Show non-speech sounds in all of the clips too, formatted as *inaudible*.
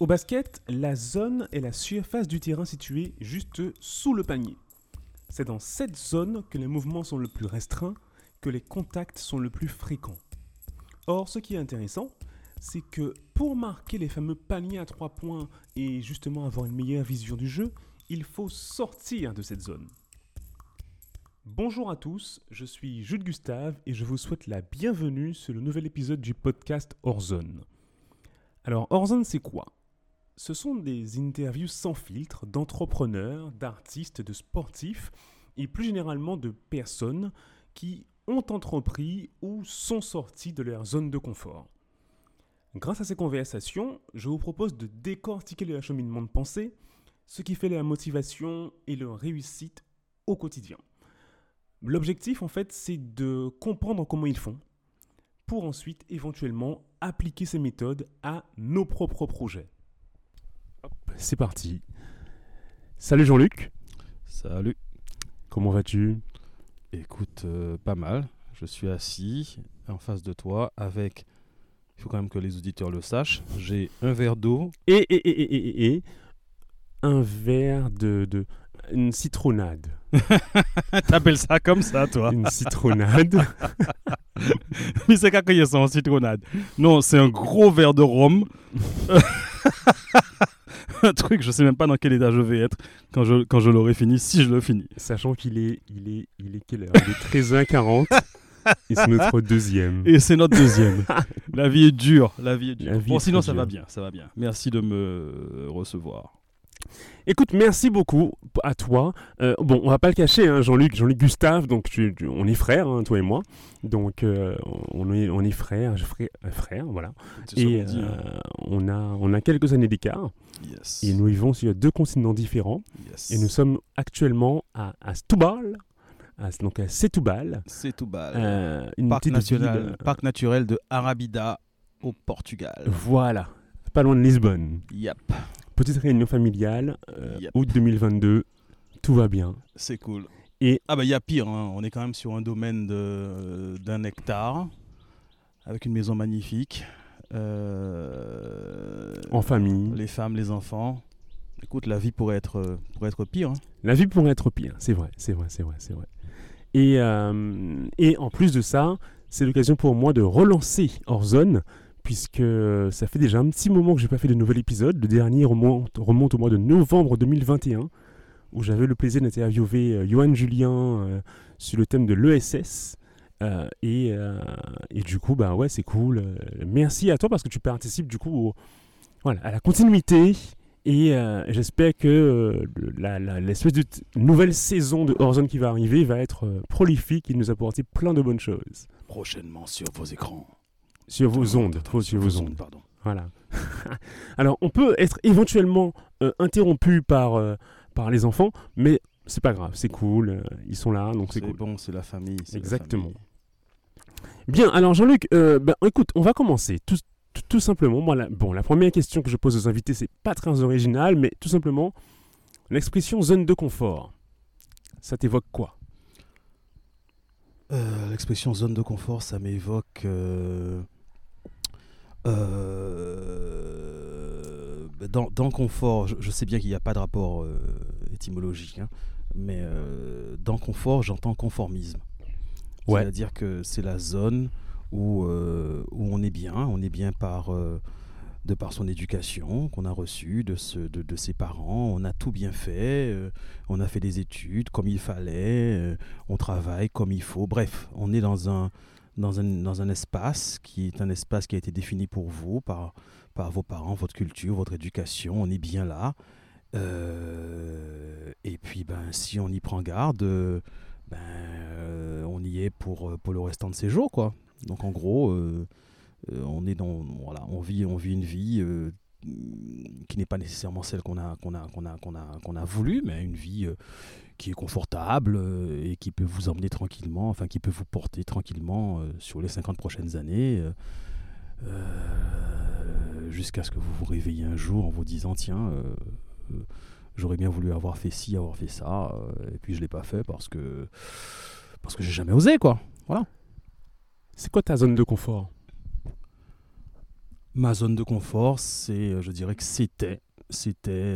Au basket, la zone est la surface du terrain située juste sous le panier. C'est dans cette zone que les mouvements sont le plus restreints, que les contacts sont le plus fréquents. Or, ce qui est intéressant, c'est que pour marquer les fameux paniers à trois points et justement avoir une meilleure vision du jeu, il faut sortir de cette zone. Bonjour à tous, je suis Jules Gustave et je vous souhaite la bienvenue sur le nouvel épisode du podcast Horzone. Alors, Horzone, c'est quoi? Ce sont des interviews sans filtre d'entrepreneurs, d'artistes, de sportifs et plus généralement de personnes qui ont entrepris ou sont sortis de leur zone de confort. Grâce à ces conversations, je vous propose de décortiquer le cheminement de pensée, ce qui fait leur motivation et leur réussite au quotidien. L'objectif, en fait, c'est de comprendre comment ils font pour ensuite éventuellement appliquer ces méthodes à nos propres projets. C'est parti. Salut Jean-Luc. Salut. Comment vas-tu? Écoute, euh, pas mal. Je suis assis en face de toi avec, il faut quand même que les auditeurs le sachent, j'ai un verre d'eau. Et, et, et, et, et, et, un verre de, de une citronnade. *laughs* T'appelles ça comme ça, toi Une citronnade. *laughs* Mais c'est y a ça en citronnade. Non, c'est un gros verre de rhum. *laughs* *laughs* un truc, je sais même pas dans quel état je vais être quand je, quand je l'aurai fini, si je le finis. Sachant qu'il est, il est, il est quelle heure? Il est 13h40. et c'est notre *laughs* deuxième. Et c'est notre deuxième. la vie est dure, la vie est dure. Vie bon, est sinon ça va bien, ça va bien. Merci de me recevoir. Écoute, merci beaucoup à toi. Euh, bon, on va pas le cacher, hein, Jean-Luc, Jean-Luc Gustave, donc tu- tu- on est frères, hein, toi et moi. Donc euh, on est, on est frères, ferai un frère, voilà. Et dit, hein. euh, on a, on a quelques années d'écart. Yes. Et nous vivons sur deux continents différents. Yes. Et nous sommes actuellement à, à Stoubal, à- donc à Setúbal, bas. euh, une parc, ville, euh, parc naturel de Arabida au Portugal. Voilà, pas loin de Lisbonne. Yep, Petite réunion familiale, euh, Yep. août 2022, tout va bien. c'est cool. Et- ah bah il y a pire, hein. on est quand même sur un domaine d'un hectare avec une maison magnifique. Euh, En famille. Les femmes, les enfants. Écoute, la vie pourrait être, pourrait être pire. hein. La vie pourrait être pire, c'est vrai, c'est vrai, c'est vrai, c'est vrai. Et, euh, et en plus de ça, c'est l'occasion pour moi de relancer Horzone, puisque ça fait déjà un petit moment que j'ai pas fait de nouvel épisode. Le dernier remonte, remonte au mois de novembre 2021, où j'avais le plaisir d'interviewer euh, Johan Julien euh, sur le thème de l'ESS. Euh, et, euh, du coup, bah ouais, c'est cool. Euh, merci à toi parce que tu participes du coup à la continuité et euh, j'espère que euh, l'espèce de nouvelle saison de Horizon qui va arriver va être euh, prolifique et nous apporter plein de bonnes choses. Prochainement sur vos écrans. Sur vos ondes, trop sur vos ondes. pardon. Voilà. *laughs* Alors, on peut être éventuellement euh, interrompu par, euh, par les enfants, mais c'est pas grave, c'est cool, euh, ils sont là, donc c'est C'est cool. bon, c'est la famille. la Exactement. famille. Bien, alors Jean-Luc, euh, ben, écoute, on va commencer tout, tout- tout simplement. Moi, la, bon, la première question que je pose aux invités, c'est pas très original, mais tout simplement, l'expression zone de confort, ça t'évoque quoi? Euh, L'expression zone de confort, ça m'évoque. Euh, dans, dans confort, je, je sais bien qu'il n'y a pas de rapport euh, étymologique, hein, mais euh, dans confort, j'entends conformisme. Ouais. C'est-à-dire que c'est la zone où, euh, où on est bien, on est bien par, de par son éducation qu'on a reçue de, ce- de, de ses parents, on a tout bien fait, on a fait des études comme il fallait, on travaille comme il faut. Bref, on est dans un, dans un, dans un espace qui est un espace qui a été défini pour vous par, par vos parents, votre culture, votre éducation. On est bien là. Euh, et puis, ben, si on y prend garde, ben, euh, on y est pour, pour le restant de ses jours. Quoi. Donc, en gros, euh, on, est dans, voilà, on, vit, on vit une vie qui n'est pas nécessairement celle qu'on a, qu'on a, qu'on a, qu'on a, qu'on a voulu, mais une vie qui est confortable euh, et qui peut vous emmener tranquillement, enfin qui peut vous porter tranquillement euh, sur les 50 prochaines années, euh, jusqu'à ce que vous vous réveillez un jour en vous disant tiens, euh, euh, j'aurais bien voulu avoir fait ci, avoir fait ça, et puis je l'ai pas fait parce que parce que j'ai jamais osé quoi. C'est quoi ta zone de confort? Ma zone de confort, c'est, je dirais que c'était, c'était,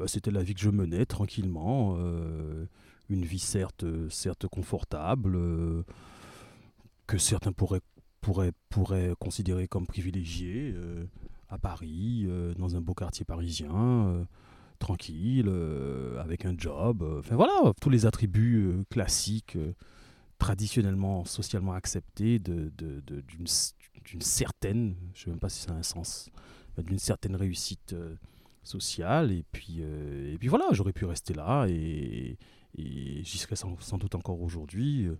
bah, c'était la vie que je menais tranquillement, euh, une vie certes, certes confortable, euh, que certains pourraient, considérer comme privilégiée, euh, à Paris, dans un beau quartier parisien, tranquille, avec un job, enfin voilà, tous les attributs classiques, traditionnellement, socialement acceptés d'une, certaine, je ne sais même pas si ça a un sens, d'une certaine réussite sociale. Et puis, euh, et puis voilà, j'aurais pu rester là et, et j'y serais sans, sans doute encore aujourd'hui euh,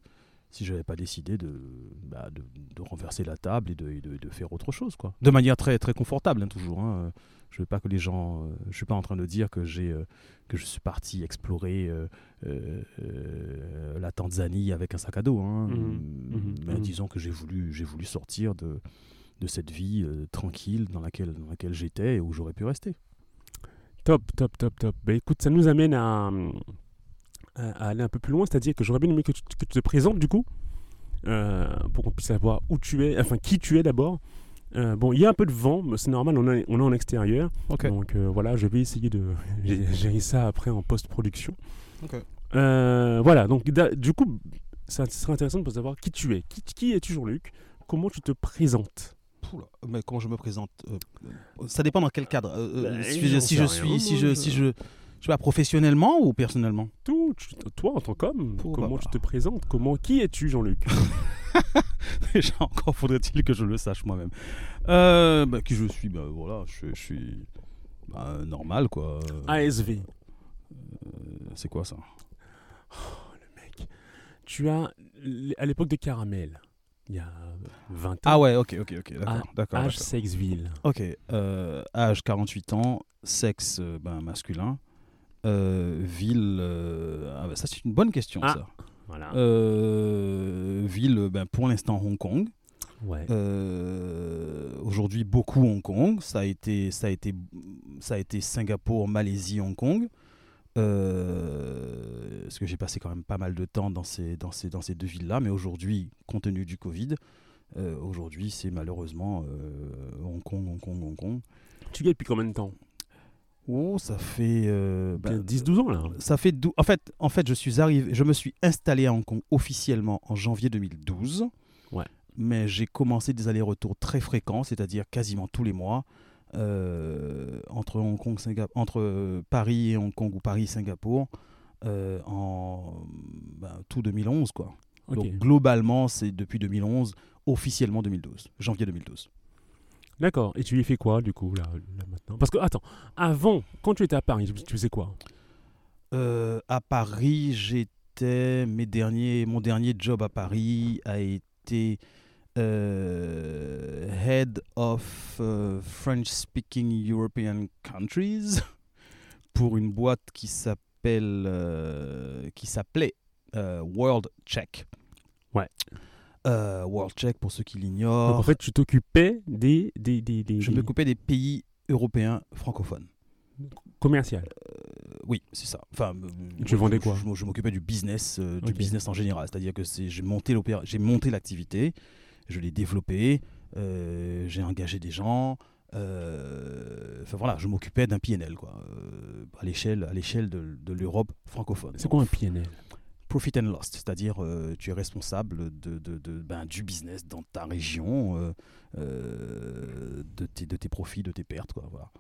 si je n'avais pas décidé de, bah, de, de renverser la table et de, et de- de faire autre chose. Quoi. De manière très, très confortable, hein, toujours. hein. Je ne veux pas que les gens. euh, je suis pas en train de dire que, j'ai, que je suis parti explorer la Tanzanie avec un sac à dos. hein. Mhm, Mm, mhm, Mais mhm. disons que j'ai voulu, j'ai voulu sortir de, de cette vie euh, tranquille dans laquelle, dans laquelle j'étais et où j'aurais pu rester. Top, top, top, top. Bah, écoute, ça nous amène à, aller un peu plus loin, c'est-à-dire que j'aurais bien aimé que tu, que tu te présentes du coup, euh, pour qu'on puisse savoir où tu es, enfin qui tu es d'abord. Euh, bon, il y a un peu de vent, mais c'est normal, on est, on est en extérieur. Donc euh, voilà, je vais essayer de *laughs* gé- gérer ça après en post-production. Voilà, donc du coup, ça serait intéressant de savoir qui tu es. Qui, qui es-tu, Jean-Luc? Comment tu te présentes? Mais comment je me présente euh, euh, Ça dépend dans quel cadre. Euh, Bah, si, je, si suis, si je, si je, je sais pas, professionnellement ou personnellement? Tout, tu- toi en tant qu'homme, Oh, comment bah, tu bah. te présentes? Comment Qui es-tu, Jean-Luc? *laughs* *laughs* Déjà, encore faudrait-il que je le sache moi-même. Euh, bah, qui je suis bah, Voilà, je, je suis bah, normal, quoi. ASV. C'est quoi ça? Mec, tu as, à l'époque de Caramel, il y a 20 ans, Ah ouais, ok, ok, ok, d'accord. Ah, d'accord, âge d'accord. Sexville. Ok, euh, âge 48 ans, sexe euh, ben, masculin, euh, ville. euh, ah bah, ça, c'est une bonne question, Ah. ça. Voilà. Euh, ville, ben, pour l'instant, Hong Kong. ouais. Euh, Aujourd'hui, beaucoup Hong Kong. Ça a été, ça a été, ça a été Singapour, Malaisie, Hong Kong. Euh, parce que j'ai passé quand même pas mal de temps dans ces, dans ces, dans ces deux villes-là. Mais aujourd'hui, compte tenu du Covid, euh, aujourd'hui, c'est malheureusement euh, Hong Kong, Hong Kong, Hong Kong. Tu y es depuis combien de temps? Oh, ça fait. euh, Bien ben, 10-12 ans là. ça fait dou- en fait, en fait, je suis arrivé, je me suis installé à Hong Kong officiellement en janvier 2012. Ouais. Mais j'ai commencé des allers-retours très fréquents, c'est-à-dire quasiment tous les mois, euh, entre Hong Kong, entre euh, Paris et Hong Kong ou Paris, Singapour, euh, en ben, tout 2011 quoi. Donc globalement, c'est depuis 2011, officiellement 2012, janvier 2012. D'accord. Et tu y fais quoi du coup là, là, maintenant? Parce que attends, avant, quand tu étais à Paris, tu, faisais quoi? Euh, à Paris, j'étais mes derniers, mon dernier job à Paris a été head of euh, French speaking European countries *laughs* pour une boîte qui s'appelle euh, qui s'appelait euh, World Check. Ouais. Euh, World Check pour ceux qui l'ignorent. en fait, tu t'occupais des, des, des, des, je m'occupais des pays européens francophones. commerciales. Euh, oui, c'est ça. Enfin, euh, Tu moi, vendais je- quoi Je, je m'occupais du business, euh, du business en général. C'est-à-dire que j'ai monté j'ai monté l'activité, je l'ai développée, euh, j'ai engagé des gens. euh, Enfin voilà, je m'occupais d'un PNL quoi, euh, à l'échelle, à l'échelle de, de l'Europe francophone. C'est quoi un PNL Profit and loss, c'est-à-dire tu es responsable de, de- de- ben, du business dans ta région, de, tes, de tes profits, de tes pertes, quoi, voilà,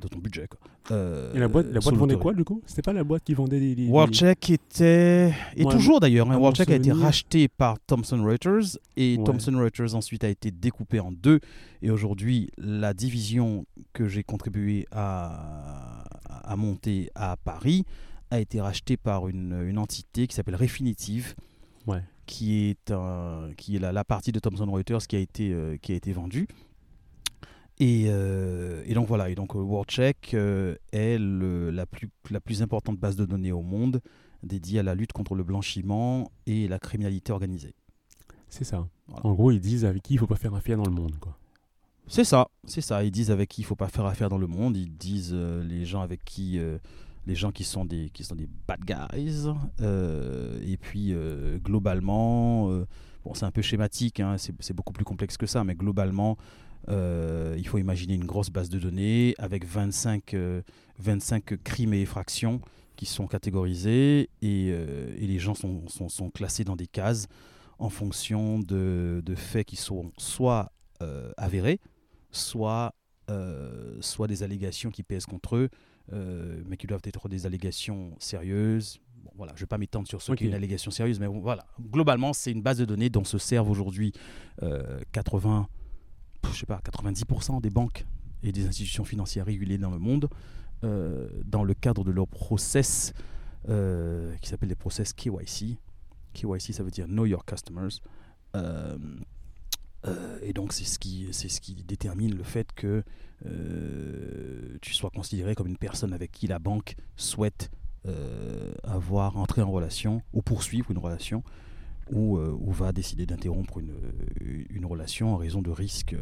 de ton budget. Quoi. Euh, Et la boîte, la boîte vendait quoi du coup? C'était pas la boîte qui vendait des. des- des- WorldCheck était, et Ouais, toujours d'ailleurs, hein, WorldCheck a été racheté par Thomson Reuters et Ouais. Thomson Reuters ensuite a été découpé en deux. Et aujourd'hui, la division que j'ai contribué à, à monter à Paris a été rachetée par une, une entité qui s'appelle Refinitiv, Ouais. qui est, un- qui est la, la partie de Thomson Reuters qui a été, euh, qui a été vendue. Et, euh, et donc voilà, et donc euh, WorldCheck euh, est le- la, plus, la plus importante base de données au monde dédiée à la lutte contre le blanchiment et la criminalité organisée. C'est ça. Voilà. En gros, ils disent avec qui il faut pas faire affaire dans le monde. Quoi. C'est ça, c'est ça. Ils disent avec qui il faut pas faire affaire dans le monde. Ils disent euh, les gens avec qui, euh, les gens qui sont des qui sont des bad guys. Euh, et puis globalement, bon c'est un peu schématique, hein, c'est beaucoup plus complexe que ça, mais globalement, Euh, il faut imaginer une grosse base de données avec 25, 25 euh, crimes et effractions qui sont catégorisés et, euh, et les gens sont, sont, sont, classés dans des cases en fonction de, de faits qui sont soit avérés, soit, soit des allégations qui pèsent contre eux, mais qui doivent être des allégations sérieuses, voilà, je ne vais pas m'étendre sur ce okay. qui est une allégation sérieuse, mais bon, voilà. Globalement, c'est une base de données dont se servent aujourd'hui euh, 80, je sais pas, 90% des banques et des institutions financières régulées dans le monde euh, dans le cadre de leur process euh, qui s'appelle les process KYC. KYC, ça veut dire Know Your Customers. Euh, et donc, c'est ce, qui, ce qui détermine le fait que tu sois considéré comme une personne avec qui la banque souhaite avoir entré en relation ou poursuivre une relation ou, ou va décider d'interrompre une, une, relation en raison de risques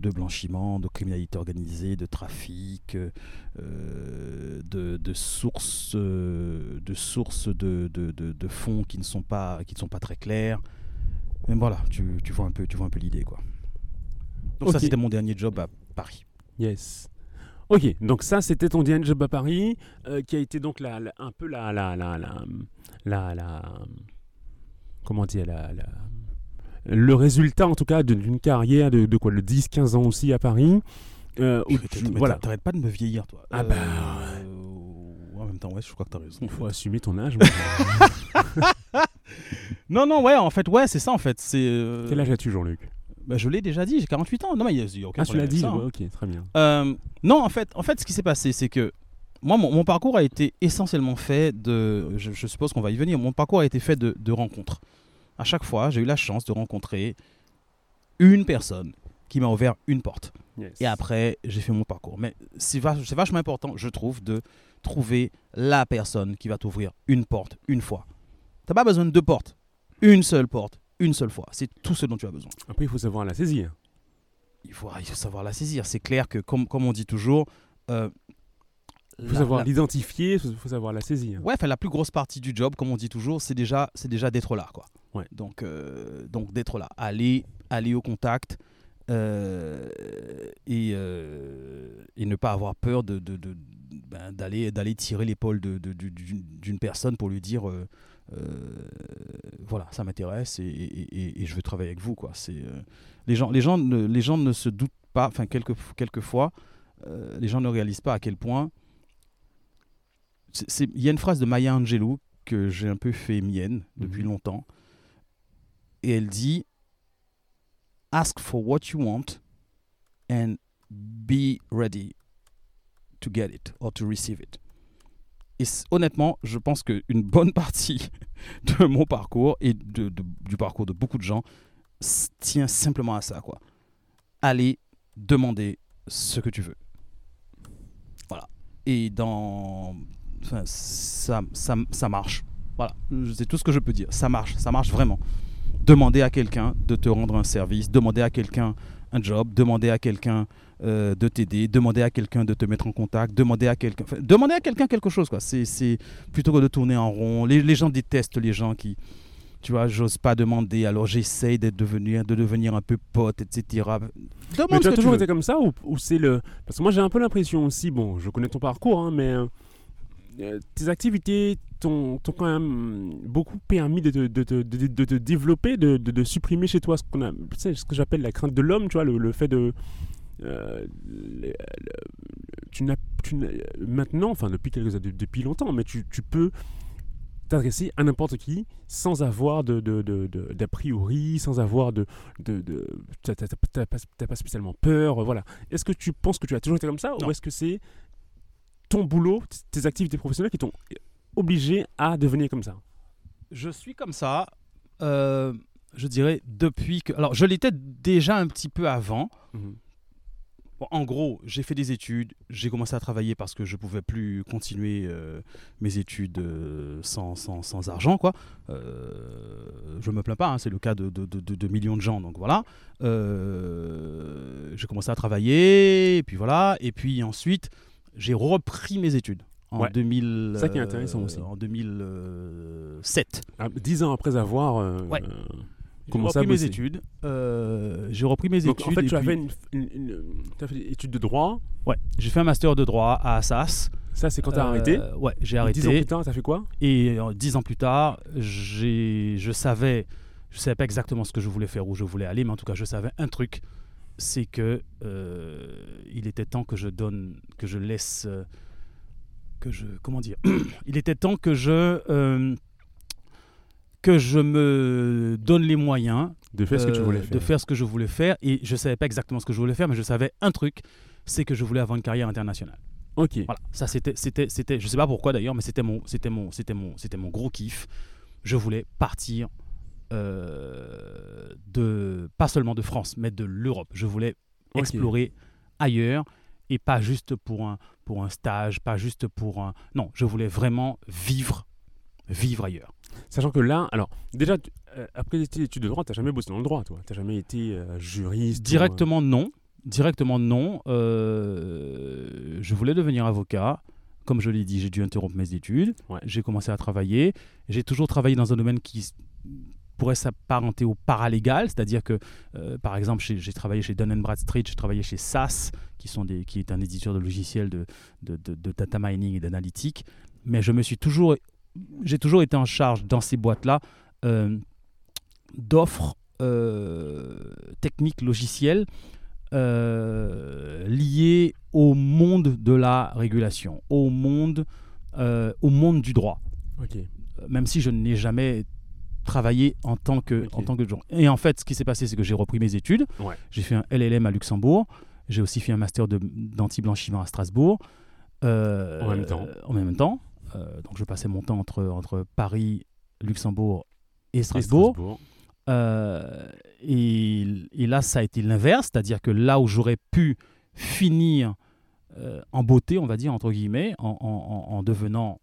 de blanchiment, de criminalité organisée, de trafic, euh, de, de, sources, de, sources de, de, de, fonds qui ne sont pas, qui ne sont pas très clairs. Mais voilà, tu, tu vois un peu, tu vois un peu l'idée quoi. Donc okay. ça c'était mon dernier job à Paris. Yes. Ok, donc ça c'était ton dernier job à Paris, euh, qui a été donc la, la, un peu la, la, la, la, la comment dire, la, la le résultat en tout cas d'une carrière de, de, quoi, de 10-15 ans aussi à Paris. Euh, tu, voilà. T'arrêtes pas de me vieillir, toi. Ah bah. Euh, en même temps, ouais, je crois que t'as raison. Il faut assumer ton âge. *laughs* non, non, ouais, en fait, ouais, c'est ça, en fait. C'est. Euh... Quel âge as-tu, Jean-Luc? Bah, je l'ai déjà dit, j'ai 48 ans. Non, mais il n'y a, a, aucun ah, tu l'as dit, ça, ouais, ok, très bien. Euh, non, en fait, en fait, ce qui s'est passé, c'est que moi, mon, mon, parcours a été essentiellement fait de. Je, je suppose qu'on va y venir. Mon parcours a été fait de, de rencontres à chaque fois, j'ai eu la chance de rencontrer une personne qui m'a ouvert une porte. Yes. Et après, j'ai fait mon parcours. Mais c'est vachement important, je trouve, de trouver la personne qui va t'ouvrir une porte une fois. Tu n'as pas besoin de deux portes. Une seule porte, une seule fois. C'est tout ce dont tu as besoin. Après, il faut savoir la saisir. Il faut, il faut savoir la saisir. C'est clair que, comme, comme on dit toujours, euh, il faut savoir l'identifier, il faut savoir la saisir. Ouais, la plus grosse partie du job, comme on dit toujours, c'est déjà, c'est déjà d'être là, quoi. Ouais. Donc, euh, donc d'être là, aller, aller au contact euh, et, euh, et ne pas avoir peur de, ben, d'aller, d'aller tirer l'épaule de, d'une personne pour lui dire voilà, ça m'intéresse et, et, et, je veux travailler avec vous, quoi. C'est les gens, les gens, ne, les gens ne se doutent pas, enfin quelques, quelquefois, les gens ne réalisent pas à quel point il y a une phrase de Maya Angelou que j'ai un peu fait mienne depuis mmh. longtemps. Et elle dit Ask for what you want and be ready to get it or to receive it. Et honnêtement, je pense qu'une bonne *laughs* partie de mon parcours et de, de, du parcours de beaucoup de gens tient simplement à ça. Quoi. Aller demander ce que tu veux. Voilà. Et dans Enfin, ça, ça, ça marche. Voilà, c'est tout ce que je peux dire. Ça marche, ça marche vraiment. Demander à quelqu'un de te rendre un service, demander à quelqu'un un job, demander à quelqu'un euh, de t'aider, demander à quelqu'un de te mettre en contact, demander à quelqu'un, enfin, demander à quelqu'un quelque chose quoi. C'est plutôt que de tourner en rond. Les, les, gens détestent les gens qui, tu vois, j'ose pas demander, alors j'essaye de devenir, de devenir un peu pote, etc. Demande mais tu as toujours tu été comme ça ou, ou c'est le, parce que moi j'ai un peu l'impression aussi, bon, je connais ton parcours, hein, mais euh, tes activités t'ont quand même beaucoup permis de te, de, de, de te développer, de, supprimer chez toi ce, qu'on a, ce que j'appelle la crainte de l'homme, tu vois, le, le fait de... Euh, le, tu n'as maintenant, enfin depuis quelques années, depuis longtemps, mais tu, tu peux t'adresser à n'importe qui sans avoir de, d'a priori, sans avoir de, de, de t'as pas, pas, spécialement peur, voilà. Est-ce que tu penses que tu as toujours été comme ça non. ou est-ce que c'est ton boulot, tes activités professionnelles qui t'ont obligé à devenir comme ça? Je suis comme ça, euh, je dirais, depuis que... Alors, je l'étais déjà un petit peu avant. Mmh. Bon, en gros, j'ai fait des études, j'ai commencé à travailler parce que je ne pouvais plus continuer euh, mes études euh, sans, sans, sans, argent. Quoi. Euh, je ne me plains pas, hein, c'est le cas de, de, de, de, millions de gens. Donc voilà. j'ai commencé à travailler, et puis voilà. Et puis ensuite, j'ai repris mes études en ouais. 2000. Ça qui est intéressant euh, aussi. En 2007. Ah, dix ans après avoir. Euh, ouais. J'ai commencé à repris mes études. euh, j'ai repris mes Donc études. en fait, tu as puis- fait, une, une- une- tu as fait des études de droit. Ouais, j'ai fait un master de droit à Assas. Ça, c'est quand tu as Euh, arrêté. Ouais, j'ai arrêté. Dix ans plus tard, tu as fait quoi? Et euh, dix ans plus tard, j'ai, je savais, je savais pas exactement ce que je voulais faire, où je voulais aller, mais en tout cas, je savais un truc, c'est que euh, il était temps que je donne, que je laisse, euh, que je, comment dire, *clears throat* il était temps que je, euh, que je me donne les moyens De faire ce que tu euh, voulais faire. de faire ce que je voulais faire, et je savais pas exactement ce que je voulais faire, mais je savais un truc, c'est que je voulais avoir une carrière internationale. Ok. Voilà, ça c'était, c'était, c'était, je sais pas pourquoi d'ailleurs, mais c'était mon, c'était mon, c'était mon, c'était mon gros kiff. Je voulais partir euh, de, pas seulement de France, mais de l'Europe. Je voulais explorer ailleurs et pas juste pour un, pour un stage, pas juste pour un, non, je voulais vraiment vivre, vivre ailleurs. Sachant que là, alors, déjà, tu- euh, après tes études de droit, tu n'as jamais bossé dans le droit, toi. Tu n'as jamais été euh, juriste. ou, Directement non, directement non. Je voulais devenir avocat. Comme je l'ai dit, j'ai dû interrompre mes études. Ouais. J'ai commencé à travailler. J'ai toujours travaillé dans un domaine qui pourrait s'apparenter au paralégal, c'est-à-dire que, euh, par exemple, j'ai travaillé chez Dun Bradstreet, j'ai travaillé chez SAS, qui, sont des, qui est un éditeur de logiciels de, de, de- de data mining et d'analytique. Mais je me suis toujours, j'ai toujours été en charge dans ces boîtes-là euh, d'offres euh, techniques logicielles liées au monde de la régulation, au monde, au monde du droit même si je n'ai jamais travaillé en tant que en tant que jour. Et en fait, ce qui s'est passé, c'est que j'ai repris mes études. Ouais. J'ai fait un LLM à Luxembourg. J'ai aussi fait un master d'anti-blanchiment à Strasbourg. Euh, En même temps. En même temps. Euh, donc, je passais mon temps entre, entre Paris, Luxembourg et Et Strasbourg. Euh, et, et là, ça a été l'inverse, c'est-à-dire que là où j'aurais pu finir euh, en beauté, on va dire, entre guillemets, en- en devenant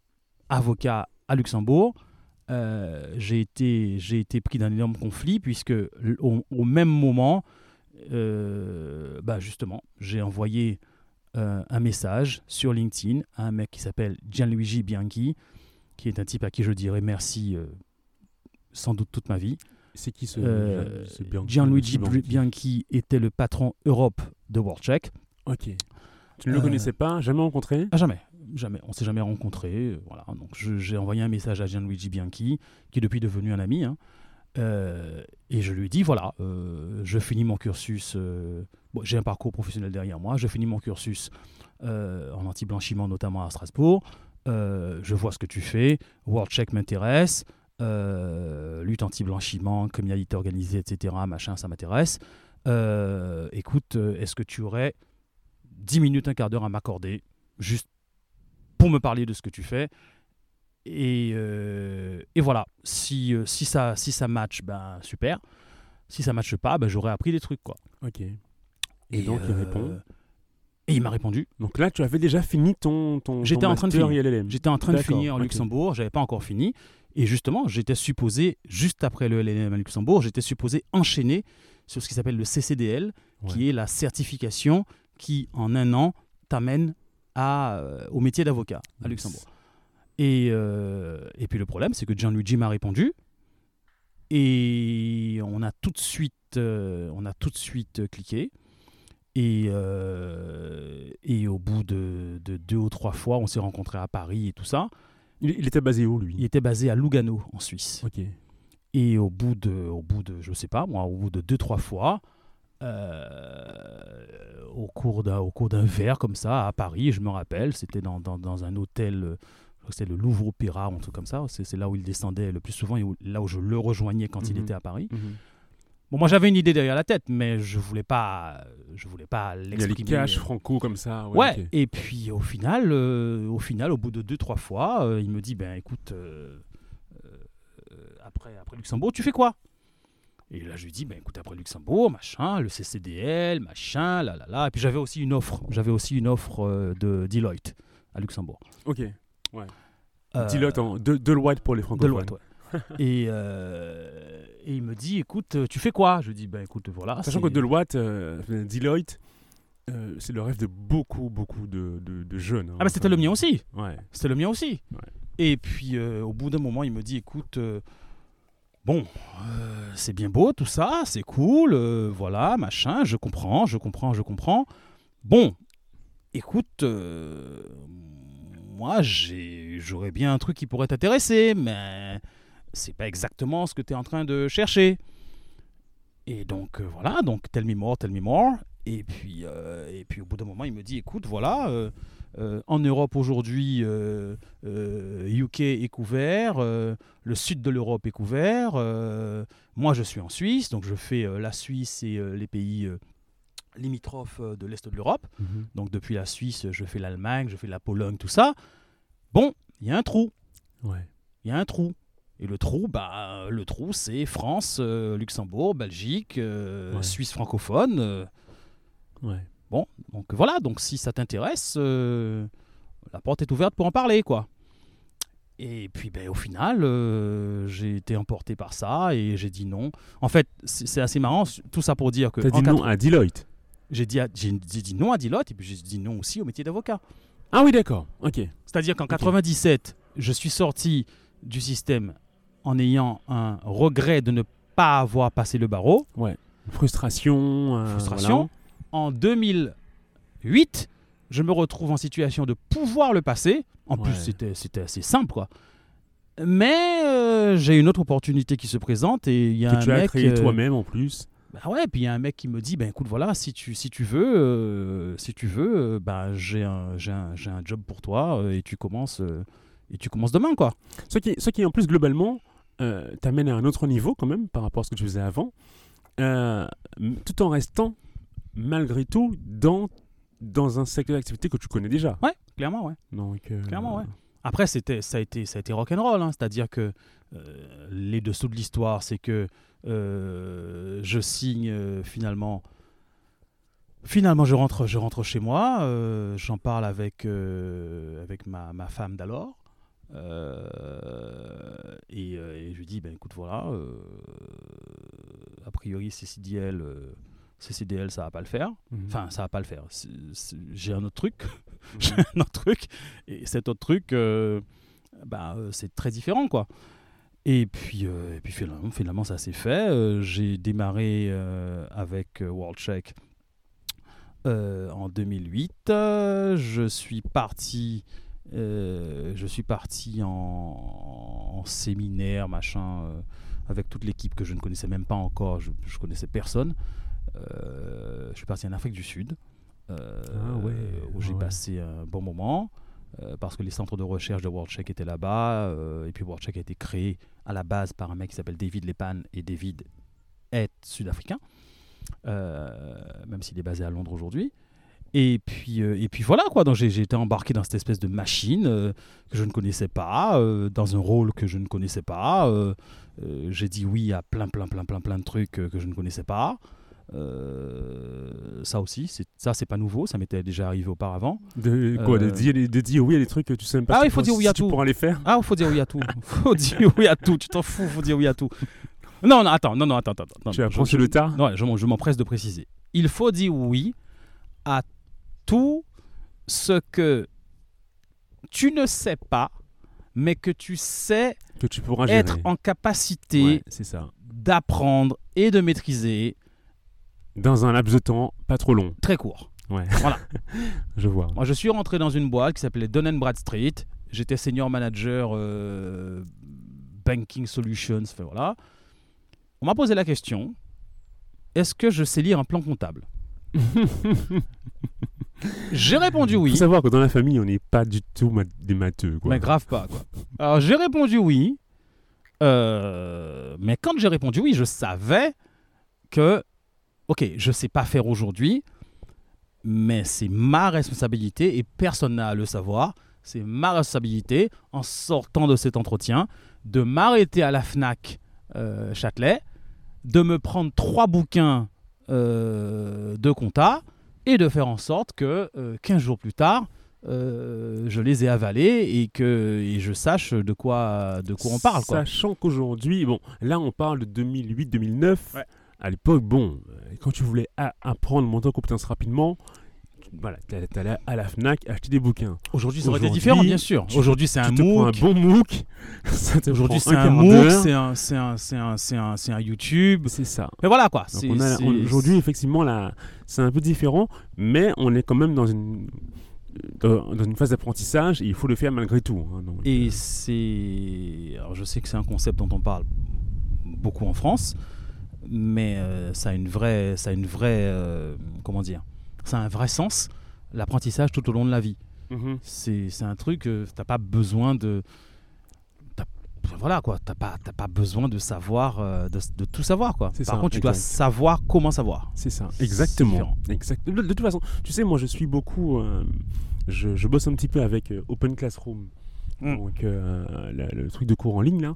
avocat à Luxembourg, euh, j'ai été, j'ai été pris d'un énorme conflit, puisque au, au même moment, euh, bah justement, j'ai envoyé euh, un message sur LinkedIn à un mec qui s'appelle Gianluigi Bianchi, qui est un type à qui je dirais merci sans doute toute ma vie. C'est qui ce, ce Bianchi- Gianluigi Bianchi Bianchi était le patron Europe de WorldCheck. Ok. Tu ne le connaissais pas Jamais rencontré? Ah, jamais, jamais. On s'est jamais rencontrés. euh, Voilà. Donc j'ai envoyé un message à Gianluigi Bianchi, qui est depuis devenu un ami. hein. Euh, et je lui dit voilà, euh, je finis mon cursus. j'ai un parcours professionnel derrière moi. Je finis mon cursus en anti-blanchiment, notamment à Strasbourg. Je vois ce que tu fais. WorldCheck m'intéresse. Lutte anti-blanchiment, criminalité organisée, etc. Machin, ça m'intéresse. Écoute, est-ce que tu aurais 10 minutes, un quart d'heure à m'accorder, juste pour me parler de ce que tu fais et, euh, et voilà, si, euh, si, ça, si ça match, ben super. Si ça matche pas, ben j'aurais appris des trucs. Quoi. Ok. Et, donc, il euh, répond. Et il m'a répondu. Donc là, tu avais déjà fini ton, ton, J'étais en train de finir. J'étais en train de finir en. Luxembourg, j'avais pas encore fini. Et justement, j'étais supposé, juste après le LLM à Luxembourg, j'étais supposé enchaîner sur ce qui s'appelle le CCDL, qui est la certification qui, en un an, t'amène à, euh, au métier d'avocat à Luxembourg. Et, euh, et puis le problème, c'est que Gianluigi m'a répondu. Et on a tout de suite, euh, on a tout de suite cliqué. Et, euh, et au bout de, de deux ou trois fois, on s'est rencontrés à Paris et tout ça. Il, il était basé où, lui? Il était basé à Lugano, en Suisse. Ok. Et au bout de, au bout de, je sais pas moi, au bout de deux trois fois, euh, au cours d'un, au cours d'un verre comme ça à Paris, je me rappelle, c'était dans, dans, dans un hôtel, euh, c'était le Louvre Opéra, ou un truc comme ça. C'est, c'est là où il descendait le plus souvent et où- là où je le rejoignais quand il Mhm. était à Paris. Mhm. Bon, moi j'avais une idée derrière la tête, mais je voulais pas, je voulais pas Il y a les l'exprimer. franco comme ça. Ouais. Et puis au final, euh, au final, au bout de deux, trois fois, euh, il me dit, ben écoute, euh, après, après Luxembourg, tu fais quoi? Et là, je lui dis, ben écoute, après Luxembourg, machin, le CCDL, machin, là, là, là. Et puis j'avais aussi une offre, j'avais aussi une offre euh, de Deloitte à Luxembourg. Ok. Euh, Deloitte, en, de, Deloitte pour les francophones. Deloitte, ouais. *laughs* et, euh, et il me dit, écoute, tu fais quoi? Je lui dis, ben écoute, voilà. Sachant que Deloitte, Deloitte, c'est le rêve de beaucoup, beaucoup de, de, de jeunes. hein. Ah, ben c'était le mien aussi. Ouais. C'était le mien aussi. Ouais. Et puis, au bout d'un moment, il me dit, écoute, Bon, euh, c'est bien beau tout ça, c'est cool, euh, voilà, machin, je comprends, je comprends, je comprends. Bon, écoute, euh, moi j'aurais bien un truc qui pourrait t'intéresser, mais c'est pas exactement ce que tu es en train de chercher. Et donc voilà, donc tell me more, tell me more. Et puis, et puis au bout d'un moment, il me dit, écoute, voilà, euh, euh, en Europe aujourd'hui, euh, euh, UK est couvert, euh, le sud de l'Europe est couvert. euh, moi, je suis en Suisse, donc je fais euh, la Suisse et euh, les pays euh, limitrophes euh, de l'Est de l'Europe. Donc depuis la Suisse, je fais l'Allemagne, je fais la Pologne, tout ça. Bon, il y a un trou. Ouais. Il y a un trou. Et le trou, bah, le trou, c'est France, euh, Luxembourg, Belgique, euh, Ouais. Suisse francophone. euh, Ouais. Bon, donc voilà. Donc si ça t'intéresse, euh, la porte est ouverte pour en parler, quoi. Et puis, ben, au final, euh, j'ai été emporté par ça et j'ai dit non. En fait, c'est assez marrant. Tout ça pour dire que T'as dit non à Deloitte. j'ai dit, à- dit non à Deloitte et puis j'ai dit non aussi au métier d'avocat. Ah oui, d'accord. Ok. C'est-à-dire qu'en 97, je suis sorti du système en ayant un regret de ne pas avoir passé le barreau. Frustration. euh, Frustration. En 2008, je me retrouve en situation de pouvoir le passer. En plus, Ouais. c'était c'était assez simple, quoi. Mais euh, j'ai une autre opportunité qui se présente et il y a voilà. un Que tu as mec. créé euh, toi-même en plus. bah ouais, puis il y a un mec qui me dit, ben écoute, voilà, si tu, si tu veux, euh, si tu veux, euh, bah, j'ai un, j'ai un, j'ai un job pour toi et tu commences, et tu commences demain, quoi. Ce qui, ce qui en plus, globalement, t'amène à un autre niveau quand même par rapport à ce que tu faisais avant, tout en restant, malgré tout, dans, dans un secteur d'activité que tu connais déjà. Ouais, clairement, ouais. Donc, euh, Clairement, ouais. Après, c'était, ça a été, ça a été rock'n'roll, hein, c'est-à-dire que euh, les dessous de l'histoire, c'est que euh, je signe finalement. Finalement, je rentre, je rentre chez moi, j'en parle avec, avec ma, ma femme d'alors. euh, et, et je lui dis, ben écoute, voilà, euh, a priori, CCDL, euh, CCDL, ça va pas le faire. Mhm. Enfin, ça va pas le faire. J'ai un autre truc. Mhm. *laughs* J'ai un autre truc. Et cet autre truc, euh, bah, euh, c'est très différent, quoi. Et puis, euh, et puis finalement, finalement, ça s'est fait. Euh, J'ai démarré euh, avec WorldCheck euh, en 2008. Euh, je suis parti. je suis parti en, en séminaire, machin, avec toute l'équipe que je ne connaissais même pas encore. Je, je connaissais personne. Euh, je suis parti en Afrique du Sud, euh, Ah ouais, où j'ai ouais. passé un bon moment, euh, parce que les centres de recherche de WorldCheck étaient là-bas, euh, et puis WorldCheck a été créé à la base par un mec qui s'appelle David Lepan, et David est sud-africain, euh, même s'il est basé à Londres aujourd'hui. Et puis, et puis voilà quoi, donc j'ai été embarqué dans cette espèce de machine que je ne connaissais pas, dans un rôle que je ne connaissais pas. j'ai dit oui à plein, plein, plein, plein, plein de trucs que je ne connaissais pas. Euh, ça aussi, ça c'est pas nouveau, ça m'était déjà arrivé auparavant. De, quoi, de, Euh, dire, de dire oui à des trucs que tu sais même pas Ah si tu faut dire oui si à tu tout. pourras les faire. Ah, faut dire oui à tout. *laughs* faut dire oui à tout. Tu t'en fous, faut dire oui à tout. Non, non, attends, non, non, attends, attends. attends. Tu apprends sur le tard Ouais, je, m'empresse de préciser. Il faut dire oui à tout ce que tu ne sais pas, mais que tu sais que tu pourras gérer. être en capacité Ouais, d'apprendre et de maîtriser Dans un laps de temps pas trop long. très court. Ouais. Voilà. *laughs* Je vois. Moi, je suis rentré dans une boîte qui s'appelait Dun Bradstreet. J'étais senior manager euh, banking solutions. Enfin, voilà. On m'a posé la question est-ce que je sais lire un plan comptable? *laughs* J'ai répondu Il faut oui. savoir que dans la famille, on n'est pas du tout des matheux. Quoi. Mais grave pas, quoi. Alors, j'ai répondu oui. Euh, mais quand j'ai répondu oui, je savais que, ok, je sais pas faire aujourd'hui, mais c'est ma responsabilité et personne n'a à le savoir. C'est ma responsabilité, en sortant de cet entretien, de m'arrêter à la FNAC euh, Châtelet, de me prendre trois bouquins euh, de compta et de faire en sorte que euh, 15 jours plus tard, euh, je les ai avalés et que et je sache de quoi, de quoi on parle. Quoi. Sachant qu'aujourd'hui, bon, là on parle de 2008-2009. Ouais. À l'époque, bon, euh, quand tu voulais apprendre, monter en compétence rapidement, tu- voilà, t'allais à la Fnac acheter des bouquins. Aujourd'hui, ça aurait été différent, bien sûr. Aujourd'hui, c'est un prends un MOOC. bon MOOC. *laughs* Aujourd'hui, c'est un MOOC, c'est un, c'est un, c'est un, c'est un, c'est un YouTube. C'est ça. Mais voilà quoi. Aujourd'hui, effectivement, là, c'est un peu différent, mais on est quand même dans une, dans, dans une phase d'apprentissage et il faut le faire malgré tout. hein, Et euh, c'est. Alors, je sais que c'est un concept dont on parle beaucoup en France, mais euh, ça a une vraie. Ça a une vraie euh, comment dire Ça a un vrai sens, l'apprentissage tout au long de la vie. mhm. C'est c'est un truc, euh, t'as pas besoin de. Voilà quoi, t'as pas, t'as pas besoin de savoir, euh, de, de tout savoir quoi. Par ça, contre, tu dois savoir comment savoir. C'est ça, exactement. Exact. De, de toute façon, tu sais, moi je suis beaucoup. je, je bosse un petit peu avec Open Classroom, Mm. donc la- le truc de cours en ligne là,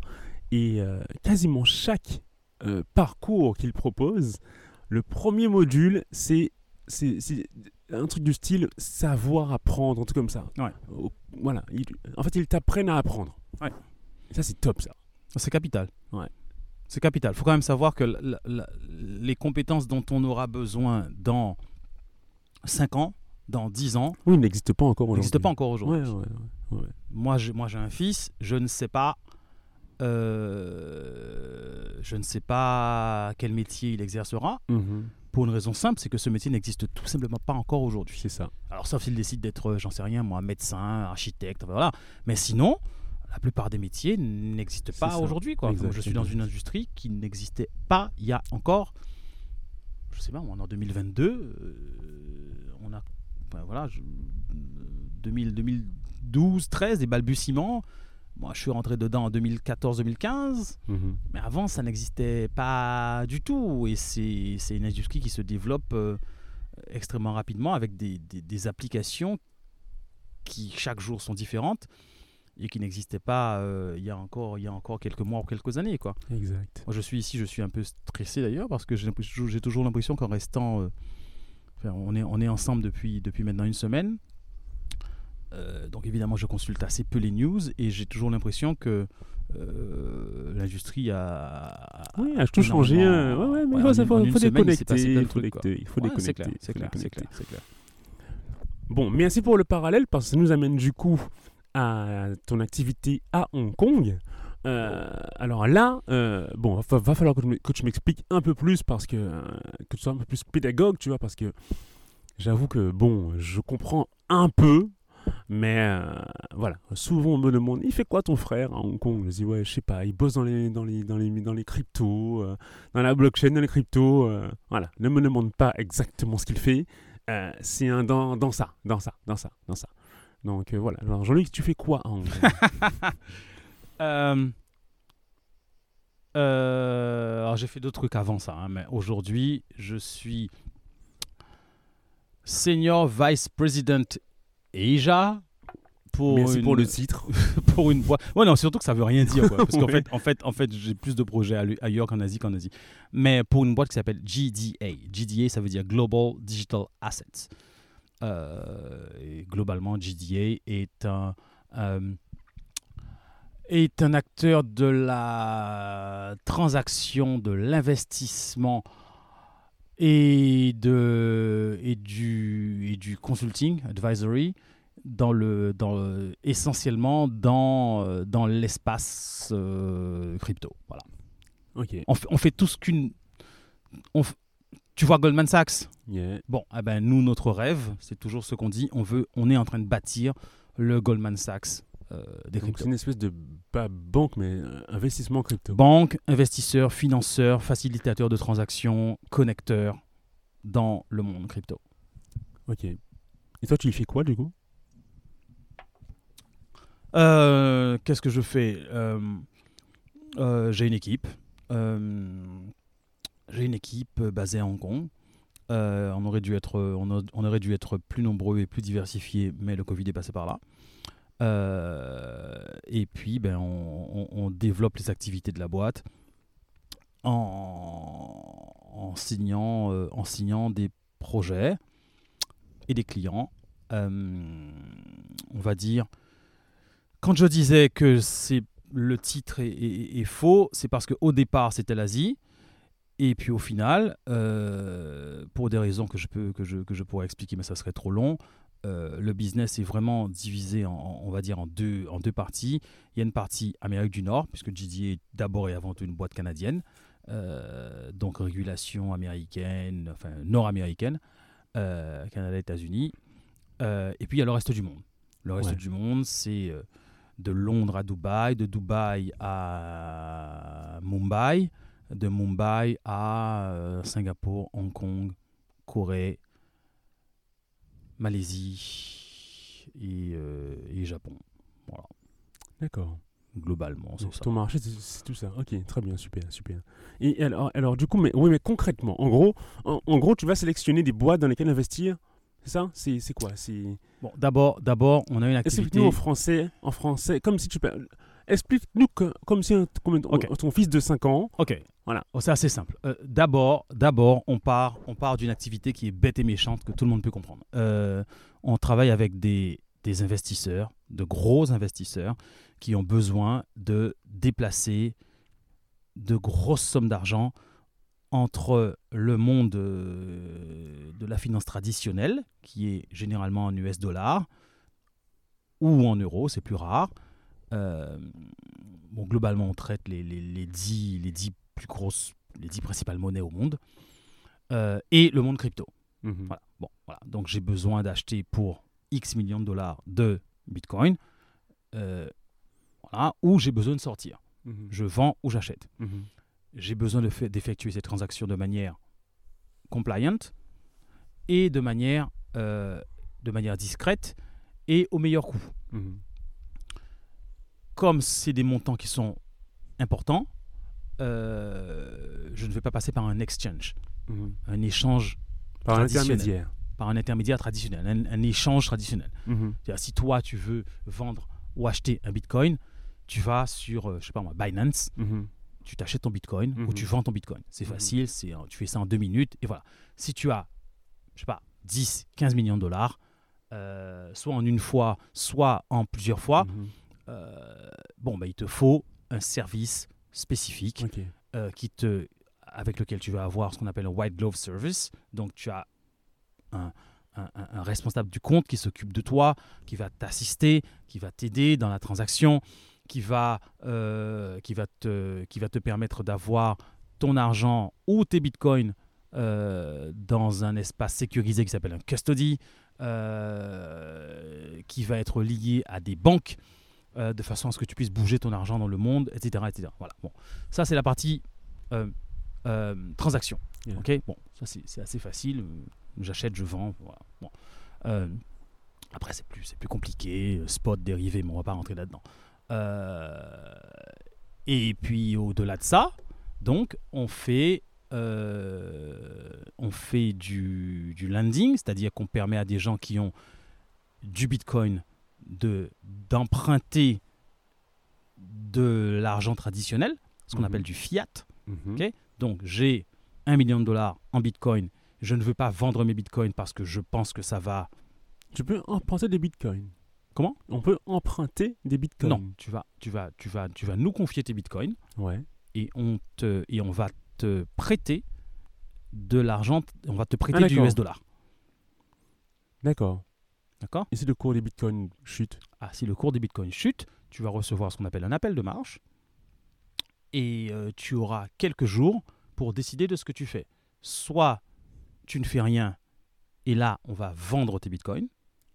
et quasiment chaque euh, parcours qu'il propose, le premier module, c'est un truc du style savoir apprendre, un truc comme ça. Ouais. Voilà. Il- en fait, ils t'apprennent à apprendre. Ouais. Ça, c'est top ça. C'est capital. Ouais. C'est capital. Il faut quand même savoir que la- la- les compétences dont on aura besoin dans 5 ans, dans 10 ans, Oui, il n'existe pas encore aujourd'hui. n'existent pas encore aujourd'hui. Ouais, ouais, ouais, ouais. Moi, j'ai, moi, j'ai un fils, je ne sais pas. Euh, je ne sais pas quel métier il exercera, Mhm. pour une raison simple, c'est que ce métier n'existe tout simplement pas encore aujourd'hui. C'est ça. Alors sauf s'il décide d'être, euh, j'en sais rien, moi, médecin, architecte, voilà. Mais sinon, la plupart des métiers n'existent pas aujourd'hui. Quoi. Je suis dans une industrie qui n'existait pas il y a encore, je sais pas, on est en 2022, euh, on a, voilà, je- 2000, 2012, 13, des balbutiements. Moi, je suis rentré dedans en 2014-2015. Mhm. Mais avant, ça n'existait pas du tout. Et c'est une industrie qui se développe euh, extrêmement rapidement avec des, des- des applications qui chaque jour sont différentes et qui n'existaient pas euh, il, y a encore, il y a encore quelques mois ou quelques années. Quoi. Exact. Moi, je suis ici, je suis un peu stressé d'ailleurs parce que j'ai toujours l'impression qu'en restant. euh, enfin, on, est, on est ensemble depuis, depuis maintenant une semaine. Euh, donc évidemment, je consulte assez peu les news et j'ai toujours l'impression que euh, l'industrie a, Oui, a tout changé. Ouais, ouais, mais ouais, il faut, déconnecter. Il faut, déconnecter, il faut Ouais, déconnecter. c'est clair, c'est. Bon, merci pour le parallèle parce que ça nous amène du coup à ton activité à Hong Kong. Euh, alors là, euh, bon, va, va falloir que, tu m- que tu m'expliques un peu plus parce que, euh, que tu sois un peu plus pédagogue, tu vois, parce que j'avoue que, bon, je comprends un peu, mais euh, voilà, souvent on me demande, il fait quoi ton frère à Hong Kong? Je dis, ouais, je sais pas, il bosse dans les, dans les, dans les, dans les cryptos, euh, dans la blockchain, dans les cryptos, euh, voilà, ne me demande pas exactement ce qu'il fait, c'est un dans, dans ça, dans ça, dans ça, dans ça. Donc voilà, Jean-Luc, tu fais quoi à Hong Kong? *laughs* Alors j'ai fait d'autres trucs avant ça, hein, mais aujourd'hui je suis senior vice president Asia pour Merci une, pour le titre. *laughs* pour une boîte. Ouais non surtout que ça veut rien dire quoi, parce qu'en *laughs* fait en fait en fait j'ai plus de projets à- ailleurs qu'en Asie qu'en Asie. Mais pour une boîte qui s'appelle GDA. GDA ça veut dire Global Digital Assets. Euh, et globalement GDA est un euh, est un acteur de la transaction, de l'investissement et, de, et, du, et du consulting, advisory, dans le, dans le- essentiellement dans, dans l'espace euh, crypto. Voilà. Ok. On, fait, on fait tout ce qu'une... Tu vois Goldman Sachs? Yeah. Bon, eh ben, nous, notre rêve, c'est toujours ce qu'on dit, on, veut, on est en train de bâtir le Goldman Sachs des cryptos. c'est une espèce de pas banque mais euh, investissement crypto. Banque, investisseurs, financeurs, facilitateurs de transactions, connecteurs dans le monde crypto. Ok. Et toi tu y fais quoi du coup? Euh, Qu'est-ce que je fais? Euh, euh, J'ai une équipe. Euh, J'ai une équipe euh, basée à Hong Kong. Euh, on, aurait dû être, on, a- on aurait dû être plus nombreux et plus diversifiés, mais le Covid est passé par là. Euh, et puis, ben, on, développe les activités de la boîte en, signant, euh, en signant des projets et des clients. Euh, on va dire, quand je disais que c'est le titre est, faux, c'est parce qu'au départ c'était l'Asie Et puis au final, pour des raisons que je, peux, que, je, que je pourrais expliquer, mais ça serait trop long, euh, le business est vraiment divisé en, on va dire, en deux, en deux parties. Il y a une partie Amérique du Nord, puisque GD est d'abord et avant tout une boîte canadienne, euh, donc régulation américaine, enfin nord-américaine, euh, Canada, États-Unis. Et puis il y a le reste du monde. Le reste Ouais. du monde, c'est de Londres à Dubaï, de Dubaï à Mumbai, de Mumbai à Singapour, Hong Kong, Corée, Malaisie et, euh, et Japon. Voilà, D'accord. globalement, c'est ça. ton marché, c'est- tout ça. Ok, très bien, super, super. Et alors, alors du coup, mais, oui, mais concrètement, en gros, en, en gros, tu vas sélectionner des boîtes dans lesquelles investir. C'est ça? C'est c'est quoi? C'est Bon, d'abord, d'abord, on a une activité. explique-nous en français, en français, comme si tu peux. Explique-nous que- comme si un- comme Ok. ton fils de 5 ans. Ok. Voilà. Oh, c'est assez simple. Euh, d'abord, d'abord, on part, on part d'une activité qui est bête et méchante que tout le monde peut comprendre. Euh, on travaille avec des, investisseurs, de gros investisseurs, qui ont besoin de déplacer de grosses sommes d'argent entre le monde euh, de la finance traditionnelle, qui est généralement en US dollars, ou en euros, c'est plus rare. Globalement, on traite les, les, les 10, les 10 plus grosses, les 10 principales monnaies au monde, euh, et le monde crypto. Mhm. Voilà. Bon, voilà. Donc j'ai besoin d'acheter pour X millions de dollars de Bitcoin, euh, voilà, ou j'ai besoin de sortir. Mhm. Je vends ou j'achète. Mhm. J'ai besoin de d'effectuer ces transactions de manière compliant et de manière, euh, de manière discrète et au meilleur coût. Comme c'est des montants qui sont importants, euh, je ne vais pas passer par un exchange, Mhm. un échange Par un intermédiaire. par un intermédiaire traditionnel, un, un échange traditionnel. Mhm. Si toi, tu veux vendre ou acheter un Bitcoin, tu vas sur, euh, je sais pas moi, Binance, Mhm. tu t'achètes ton Bitcoin ou tu vends ton Bitcoin. C'est facile, c'est, euh, tu fais ça en deux minutes et voilà. Si tu as, je sais pas, 10, 15 millions de dollars, euh, soit en une fois, soit en plusieurs fois, bon, bah, il te faut un service spécifique euh, qui te, avec lequel tu vas avoir ce qu'on appelle un white glove service. Donc tu as un, un- un- un responsable du compte qui s'occupe de toi, qui va t'assister, qui va t'aider dans la transaction, qui va, euh, qui va, te, qui va te permettre d'avoir ton argent ou tes bitcoins euh, dans un espace sécurisé qui s'appelle un custody, euh, qui va être lié à des banques euh, de façon à ce que tu puisses bouger ton argent dans le monde, etc. etc. Voilà. Bon. Ça, c'est la partie euh, euh, transaction. Yeah. Ok bon, ça, c'est assez facile. J'achète, je vends. Voilà. Bon. Après, c'est plus, plus compliqué. Spot, dérivé, mais on va pas rentrer là-dedans. Et puis, au-delà de ça, donc, on fait, euh, on fait du, du lending, c'est-à-dire qu'on permet à des gens qui ont du Bitcoin de d'emprunter de l'argent traditionnel, ce qu'on Mhm. appelle du fiat. Mhm. Donc j'ai un million de dollars en Bitcoin. Je ne veux pas vendre mes Bitcoins parce que je pense que ça va. Tu peux emprunter des bitcoins. Comment? On peut emprunter des bitcoins. Non, tu vas, tu vas, tu vas, tu vas nous confier tes Bitcoins Ouais. et on te et on va te prêter de l'argent. On va te prêter Ah, du. US dollar. D'accord. D'accord Et si le cours des bitcoins chute Ah, si le cours des bitcoins chute, tu vas recevoir ce qu'on appelle un appel de marge et euh, tu auras quelques jours pour décider de ce que tu fais. Soit tu ne fais rien et là, on va vendre tes bitcoins.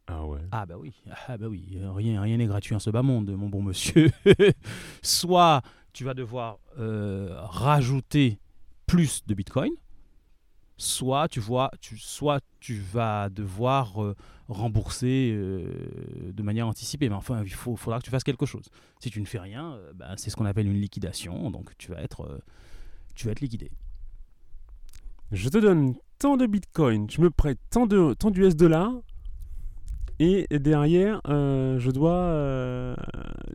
Ah ouais. Ah bah oui, ah bah oui, rien rien n'est gratuit en ce bas monde, mon bon monsieur. *laughs* Soit tu vas devoir euh, rajouter plus de bitcoin, soit tu vois, tu, soit tu vas devoir euh, rembourser euh, de manière anticipée. Mais enfin, il faut, faudra que tu fasses quelque chose. Si tu ne fais rien, euh, ben, c'est ce qu'on appelle une liquidation, donc tu vas être, tu vas être liquidé. Je te donne tant de bitcoins, tu me prêtes tant de tant d'US dollars, et derrière, je dois.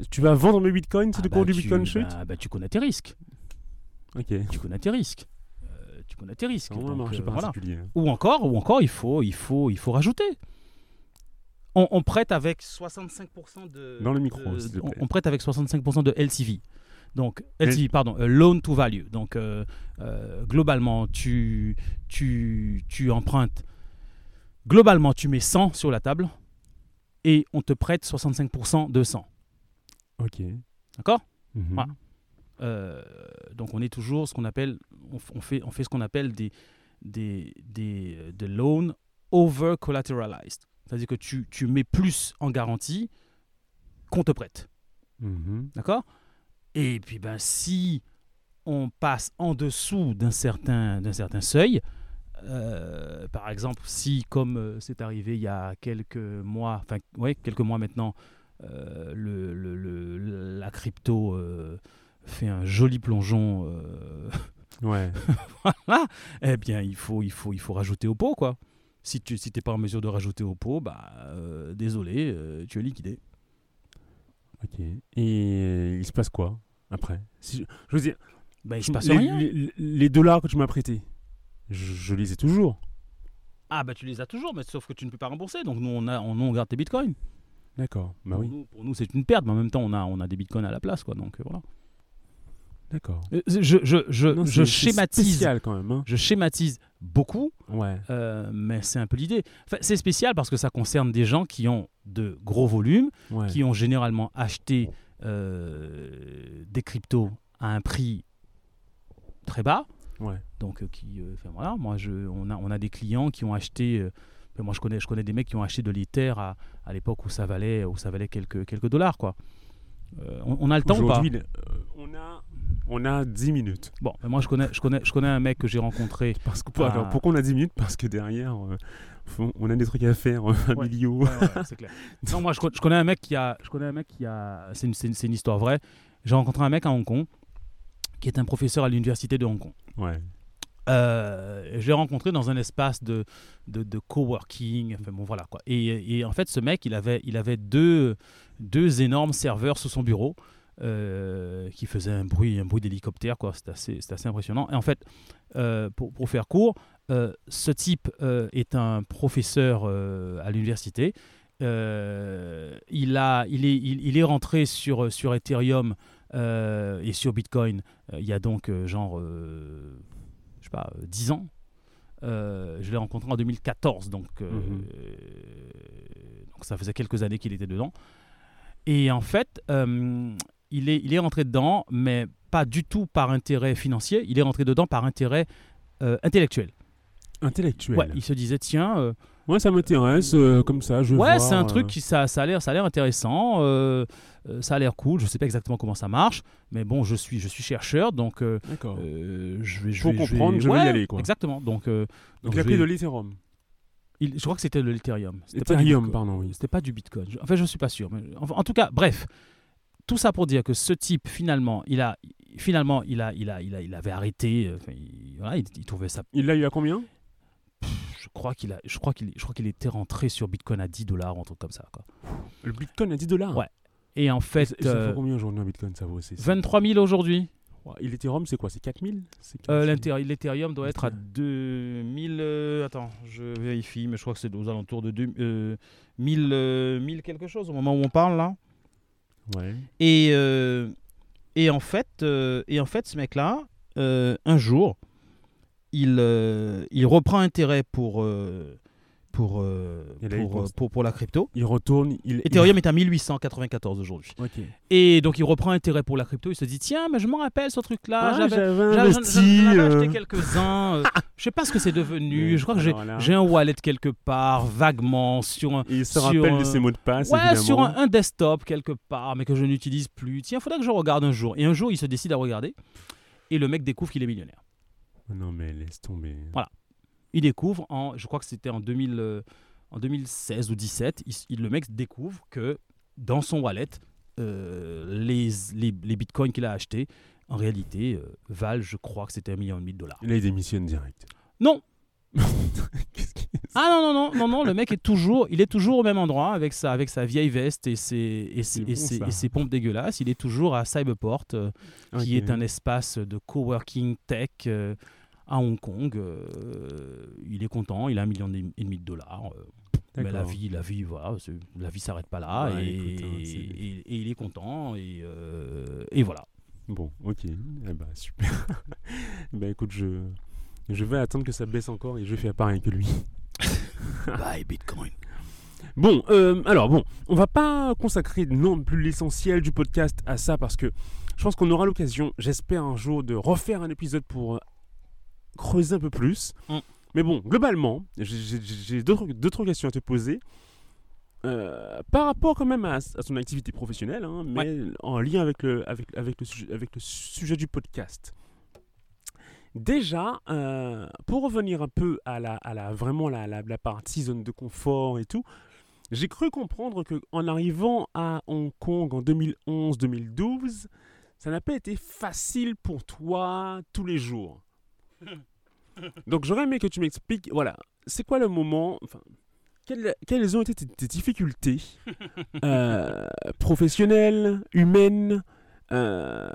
tu vas vendre mes bitcoins si Ah le bah, cours du tu- bitcoin chute? bah, bah, tu connais tes risques. Ok. Tu connais tes risques. Tu connais tes risques. Un donc, marché euh, voilà. Ou encore, ou encore, il faut, il faut, il faut rajouter. On, on prête avec 65% de. Dans le micro, de- on, prête avec 65% de LTV. Donc, LTV, pardon, euh, loan to value. Donc, euh, euh, globalement, tu, tu, tu empruntes. Globalement, tu mets 100 sur la table et on te prête 65% de 100. Ok. D'accord? Mhm. Voilà. Euh, donc on est toujours ce qu'on appelle, on, fait, on fait ce qu'on appelle des, des, des, euh, des loans over collateralized. C'est-à-dire que tu, tu mets plus en garantie qu'on te prête. Mhm. D'accord? Et puis ben si on passe en dessous d'un certain, d'un certain seuil, euh, par exemple, si comme c'est arrivé il y a quelques mois, enfin ouais, quelques mois maintenant, euh, le, le- le- la crypto euh, fait un joli plongeon, euh, Ouais. *laughs* voilà, eh bien il faut, il faut, il faut rajouter au pot quoi. Si tu si t'es pas en mesure de rajouter au pot, bah euh, désolé, euh, tu es liquidé. Ok. Et il se passe quoi après? Si je, je veux dire, Ben, il se passe les, rien. les- les dollars que tu m'as prêtés, je, je les ai toujours. Ah bah tu les as toujours, mais sauf que tu ne peux pas rembourser. Donc nous on a, on, on garde tes bitcoins. D'accord. Bah pour, oui. nous, pour nous, c'est une perte, mais en même temps on a, on a des bitcoins à la place quoi. Donc voilà. D'accord. Euh, Je, je, je, Non, je schématise, spécial quand même. hein. je schématise beaucoup, Ouais. euh, mais c'est un peu l'idée. Enfin, c'est spécial parce que ça concerne des gens qui ont de gros volumes, Ouais. qui ont généralement acheté euh, des cryptos à un prix très bas. Ouais. Donc, euh, qui, euh, enfin, voilà, moi, je, on, a, on a des clients qui ont acheté. euh, moi, je connais, je connais des mecs qui ont acheté de l'Ether à, à l'époque où ça valait, où ça valait quelques, quelques dollars, quoi. Euh, on, on a le temps ou pas? Aujourd'hui, le- euh, on a on a 10 minutes. Bon, ben, moi, je connais, je connais, je connais un mec que j'ai rencontré. Parce que, Ah. alors, pourquoi on a 10 minutes? Parce que derrière, euh, on a des trucs à faire euh, familiaux. Ouais, ouais, c'est clair. *laughs* Non, moi, je, co- je connais un mec qui a, je connais un mec qui a, c'est une, c'est une- c'est une histoire vraie. J'ai rencontré un mec à Hong Kong qui est un professeur à l'université de Hong Kong. Ouais. Euh, je l'ai rencontré dans un espace de, de, de coworking. Enfin bon, voilà quoi. Et, et en fait, ce mec, il avait, il avait deux, deux énormes serveurs sous son bureau euh, qui faisaient un bruit, un bruit d'hélicoptère. quoi. C'était assez, assez impressionnant. Et en fait, euh, pour, pour faire court, euh, ce type est un professeur à l'université. Il, a, il, est, il, il est rentré sur, sur Ethereum et sur Bitcoin il y a donc genre je sais pas, euh, 10 ans. Je l'ai rencontré en 2014, donc, Mhm. donc ça faisait quelques années qu'il était dedans. Et en fait, euh, il, est, il est rentré dedans, mais pas du tout par intérêt financier, il est rentré dedans par intérêt euh, intellectuel. Intellectuel. Ouais, il se disait, tiens, euh, Moi, ça m'intéresse, euh, comme ça, je ouais, c'est un euh, truc qui ça, ça a l'air, ça a l'air intéressant, euh, euh, ça a l'air cool. Je sais pas exactement comment ça marche, mais bon, je suis, je suis chercheur, donc euh, D'accord. euh, je vais, je Faut vais- je comprendre, vais- je vais y aller, quoi. Exactement. Donc, euh, Donc, je il a pris de l'Ethereum. il- je crois que c'était de l'Ethereum. Ethereum, Bitcoin. pardon, oui. C'était pas du Bitcoin. Je- Enfin, je suis pas sûr. Mais enfin, en tout cas, bref, tout ça pour dire que ce type, finalement, il a, finalement, il a, il a, il a, il avait arrêté. euh, enfin, il, voilà, il, il trouvait ça. Il l'a eu à combien? Je crois qu'il a, je crois qu'il, je crois qu'il était rentré sur Bitcoin à 10 dollars un truc comme ça. Quoi. Le Bitcoin à 10 dollars? Ouais. Et en fait, Ça euh, vaut combien aujourd'hui un Bitcoin? Ça vaut c'est- 23 000 aujourd'hui. Et l'Ethereum, c'est quoi? C'est 4000 C'est Euh, 15 000? l'Ether- L'Ethereum doit être à Ethereum. 2000. euh, attends, je vérifie, mais je crois que c'est aux alentours de 2, euh, 1000, euh, 1000 quelque chose au moment où on parle là. Euh, et, en fait, euh, et en fait, ce mec-là, euh, un jour, il, reprend intérêt pour, pour, euh, Et là, il pour, euh, pour, pour la crypto. Il retourne. Il, Ethereum est à 1894 aujourd'hui. il-. Et donc, il reprend intérêt pour la crypto. Il se dit Tiens, mais je me rappelle ce truc-là. Ah, j'avais. investi. J'en euh, acheté quelques-uns. *laughs* je sais pas ce que c'est devenu. Je crois que j'ai, un wallet quelque part, vaguement, sur un, et Il se sur, rappelle de euh, ses mots de passe. Ouais, évidemment. sur un, un desktop quelque part, mais que je n'utilise plus. Tiens, faudrait que je regarde un jour. Et un jour, il se décide à regarder. Et le mec découvre qu'il est millionnaire. Non, mais laisse tomber. Voilà. Il découvre, en, je crois que c'était en, 2000, euh, en 2016 ou 17, il, il- le mec découvre que dans son wallet, euh, les, les, les bitcoins qu'il a achetés, en réalité, euh, valent, je crois que c'était un million et demi de dollars. Et là, il démissionne direct. Non *laughs* Ah non, non, non, non, non, le mec est toujours, il est toujours au même endroit avec sa, avec sa vieille veste et ses, et ses, et ses- ça. et ses pompes dégueulasses. Il est toujours à Cyberport, euh, qui Ok. est un espace de coworking tech euh, à Hong Kong. Euh, il est content, il a un million et demi de dollars. euh, mais la vie, la vie, voilà, la vie s'arrête pas là Ouais, et, écoute, hein, et- et il est content et, euh, et voilà. Bon, ok. Eh ben, super. *laughs* ben écoute, je, je vais attendre que ça baisse encore et je faire pareil que lui. *laughs* Bye Bitcoin. Bon, euh, alors bon, on va pas consacrer non plus l'essentiel du podcast à ça parce que je pense qu'on aura l'occasion, j'espère un jour, de refaire un épisode pour creuser un peu plus. Mm. Mais bon, globalement, j'ai- d'autres d'autres questions à te poser. Euh, par rapport quand même à, à son activité professionnelle, hein, mais en lien avec le, avec, avec, le sujet, avec le sujet du podcast. Déjà, euh, pour revenir un peu à la, à la vraiment la, la, la partie zone de confort et tout, j'ai cru comprendre que en arrivant à Hong Kong en 2011-2012, ça n'a pas été facile pour toi tous les jours. *laughs* Donc j'aurais aimé que tu m'expliques, voilà, c'est quoi le moment, enfin, quelles, quelles ont été tes, tes difficultés *laughs* euh, professionnelles, humaines, euh,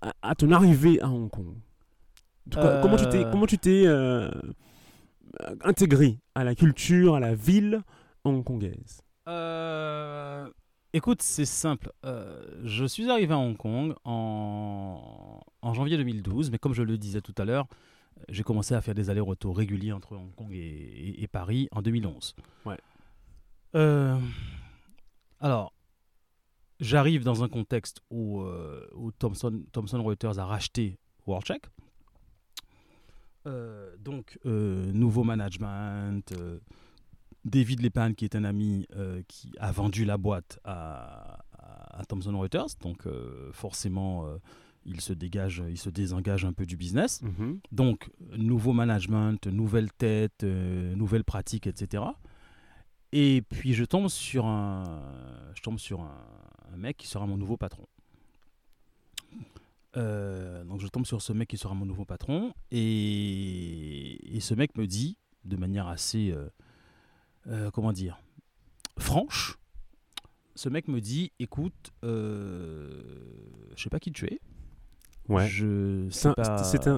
à, à ton arrivée à Hong Kong? Cas, Comment tu t'es, Euh. comment tu t'es euh, intégré à la culture, à la ville hongkongaise? Euh, écoute, c'est simple. Euh, je suis arrivé à Hong Kong en, en janvier 2012, mais comme je le disais tout à l'heure, j'ai commencé à faire des allers-retours réguliers entre Hong Kong et, et- et Paris en 2011. Ouais. Euh, alors, j'arrive dans un contexte où, euh, où Thomson, Thomson Reuters a racheté WorldCheck. Donc, nouveau management. David Lepan, qui est un ami euh, qui a vendu la boîte à, Thomson Reuters, donc euh, forcément euh, il se dégage, il se désengage un peu du business. Donc nouveau management, nouvelle tête, euh, nouvelles pratiques, etc. Et puis je tombe sur un, je tombe sur un, un mec qui sera mon nouveau patron. Euh, donc je tombe sur ce mec qui sera mon nouveau patron et, et ce mec me dit de manière assez euh, euh, comment dire, franche. Ce mec me dit, écoute, euh, je sais pas qui tu es. Ouais. Je C'est sais un- pas. C'était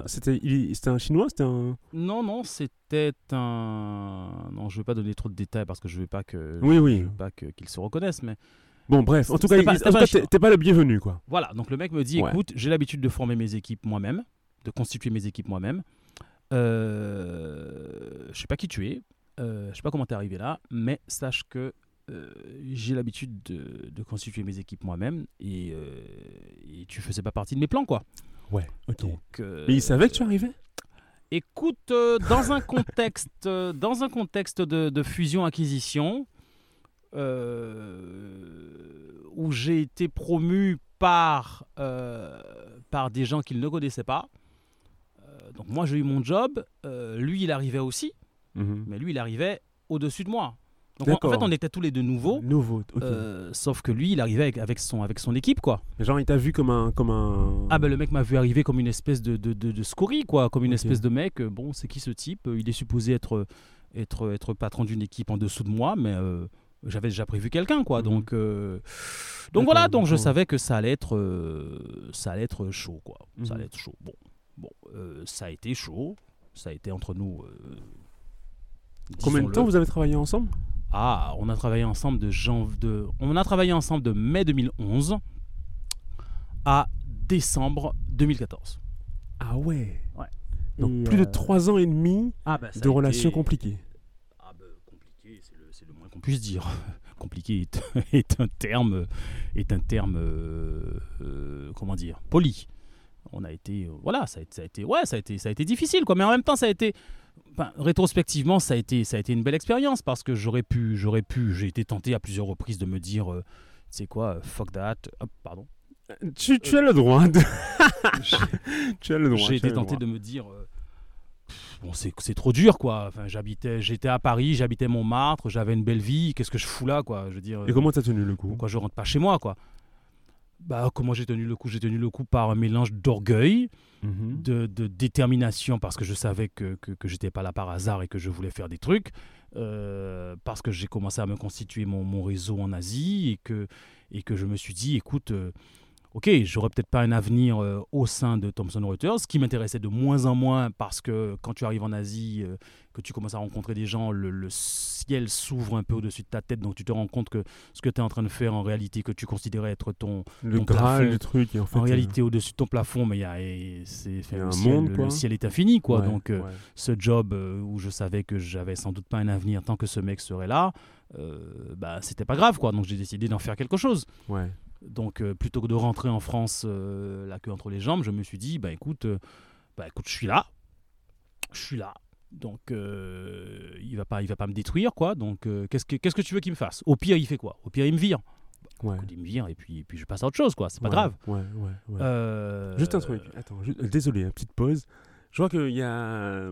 un, chinois C'était un. Non, non, c'était un. Non, je vais pas donner trop de détails parce que je veux pas que. Oui, oui. Je veux pas que- qu'ils se reconnaissent, mais Bon, bref. En tout cas, t'es pas le bienvenu, quoi. voilà. Donc le mec me dit, Ouais. écoute, j'ai l'habitude de former mes équipes moi-même, de constituer mes équipes moi-même. Euh, je sais pas qui tu es, je sais pas comment t'es arrivé là, mais sache que euh, j'ai l'habitude de, de constituer mes équipes moi-même et, euh, et tu faisais pas partie de mes plans, quoi. Ouais, ok. Donc, euh, Mais il savait que tu arrivais? Écoute, euh, dans un contexte, euh, dans un contexte de, de fusion-acquisition, euh, où j'ai été promu par, euh, par des gens qu'il ne connaissait pas. Euh, donc moi, j'ai eu mon job. euh, lui, il arrivait aussi, Mhm. mais lui, il arrivait au-dessus de moi. Donc en- fait, on était tous les deux nouveaux. Euh, sauf que lui, il arrivait avec, avec, son, avec son équipe, quoi. Genre, il t'a vu comme un. Comme un... Ah ben le mec m'a vu arriver comme une espèce de, de, de, de scorie, quoi, comme une espèce de mec. euh, Bon, c'est qui ce type Euh, Il est supposé être, être, être patron d'une équipe en dessous de moi, mais euh, j'avais déjà prévu quelqu'un, quoi. Mhm. Donc, euh, donc voilà, donc je savais que ça allait être, ça allait être chaud, quoi. Ça Mhm. allait être chaud. Bon, bon, ça a été chaud. Ça a été entre nous. Combien de temps vous avez travaillé ensemble? Ah, on a travaillé ensemble de janvier de on a travaillé ensemble de mai 2011 à décembre 2014. Ah ouais. Ouais. Donc Et, plus de euh, trois ans et demi Ah bah, de a relations été- compliquées. Ah bah, compliqué, c'est le, moins qu'on puisse dire. *laughs* compliqué est, *laughs* est un terme est un terme euh, euh, comment dire poli. On a été euh, voilà, ça a, été- ça a été ouais, ça a été ça a été difficile quoi, mais en même temps ça a été rétrospectivement ça a été ça a été une belle expérience parce que j'aurais pu j'aurais pu j'ai été tenté à plusieurs reprises de me dire euh, tu sais quoi euh, fuck that Hop, pardon. Tu, tu as le droit de... *laughs* tu as le droit. j'ai été tenté de me dire euh, bon c'est trop dur quoi. Enfin j'habitais j'étais à Paris j'habitais Montmartre j'avais une belle vie qu'est-ce que je fous là quoi je veux dire Et comment t'as tenu le coup? pourquoi je rentre pas chez moi quoi? Bah comment j'ai tenu le coup? J'ai tenu le coup par un mélange d'orgueil Mhm. de, de détermination parce que je savais que, que, que j'étais pas là par hasard et que je voulais faire des trucs euh, parce que j'ai commencé à me constituer mon, mon réseau en Asie et que, et que je me suis dit écoute euh, ok, j'aurais peut-être pas un avenir euh, au sein de Thomson Reuters, ce qui m'intéressait de moins en moins parce que quand tu arrives en Asie, euh, que tu commences à rencontrer des gens, le, le ciel s'ouvre un peu au-dessus de ta tête, donc tu te rends compte que ce que tu es en train de faire en réalité, que tu considérais être ton, Le ton graal plafond, du truc. Et en, fait, en euh, réalité au-dessus de ton plafond, mais y a, c'est, Il y a le un ciel, monde, le ciel est infini, quoi. ouais, donc euh, ouais. ce job où je savais que j'avais sans doute pas un avenir tant que ce mec serait là, euh, bah c'était pas grave, quoi. Donc j'ai décidé d'en faire quelque chose. Ouais. Donc euh, plutôt que de rentrer en France euh, la queue entre les jambes, je me suis dit bah écoute, euh, bah écoute, je suis là, je suis là. Donc euh, il va pas, il va pas me détruire quoi. Donc euh, qu'est-ce que qu'est-ce que tu veux qu'il me fasse? Au pire il fait quoi? Au pire il me vire. Ouais. Écoute, il me vire et puis puis je passe à autre chose quoi. C'est pas Ouais, grave. Ouais, ouais, ouais. Euh, Juste un truc. Attends, désolé, une petite pause. Je vois qu'il y a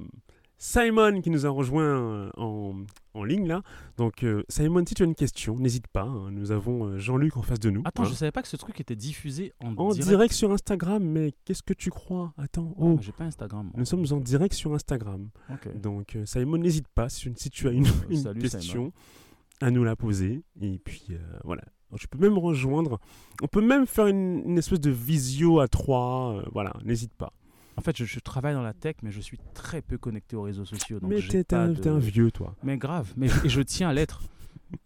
Simon qui nous a rejoint euh, en, en ligne là. Donc euh, Simon, si tu as une question, n'hésite pas. hein. Nous avons euh, Jean-Luc en face de nous. Attends, hein. je savais pas que ce truc était diffusé en, En direct. sur Instagram, mais qu'est-ce que tu crois? Attends, Oh, oh, j'ai pas Instagram. nous sommes en direct sur Instagram. Donc euh, Simon, n'hésite pas si, si tu as une, une salut, question à nous la poser. Et puis voilà. Donc, tu peux même rejoindre. On peut même faire une, une espèce de visio à trois. voilà, n'hésite pas. En fait, je, je travaille dans la tech, mais je suis très peu connecté aux réseaux sociaux. Donc mais t'es un, de- t'es un vieux, toi. Mais grave, mais je- et je tiens à l'être.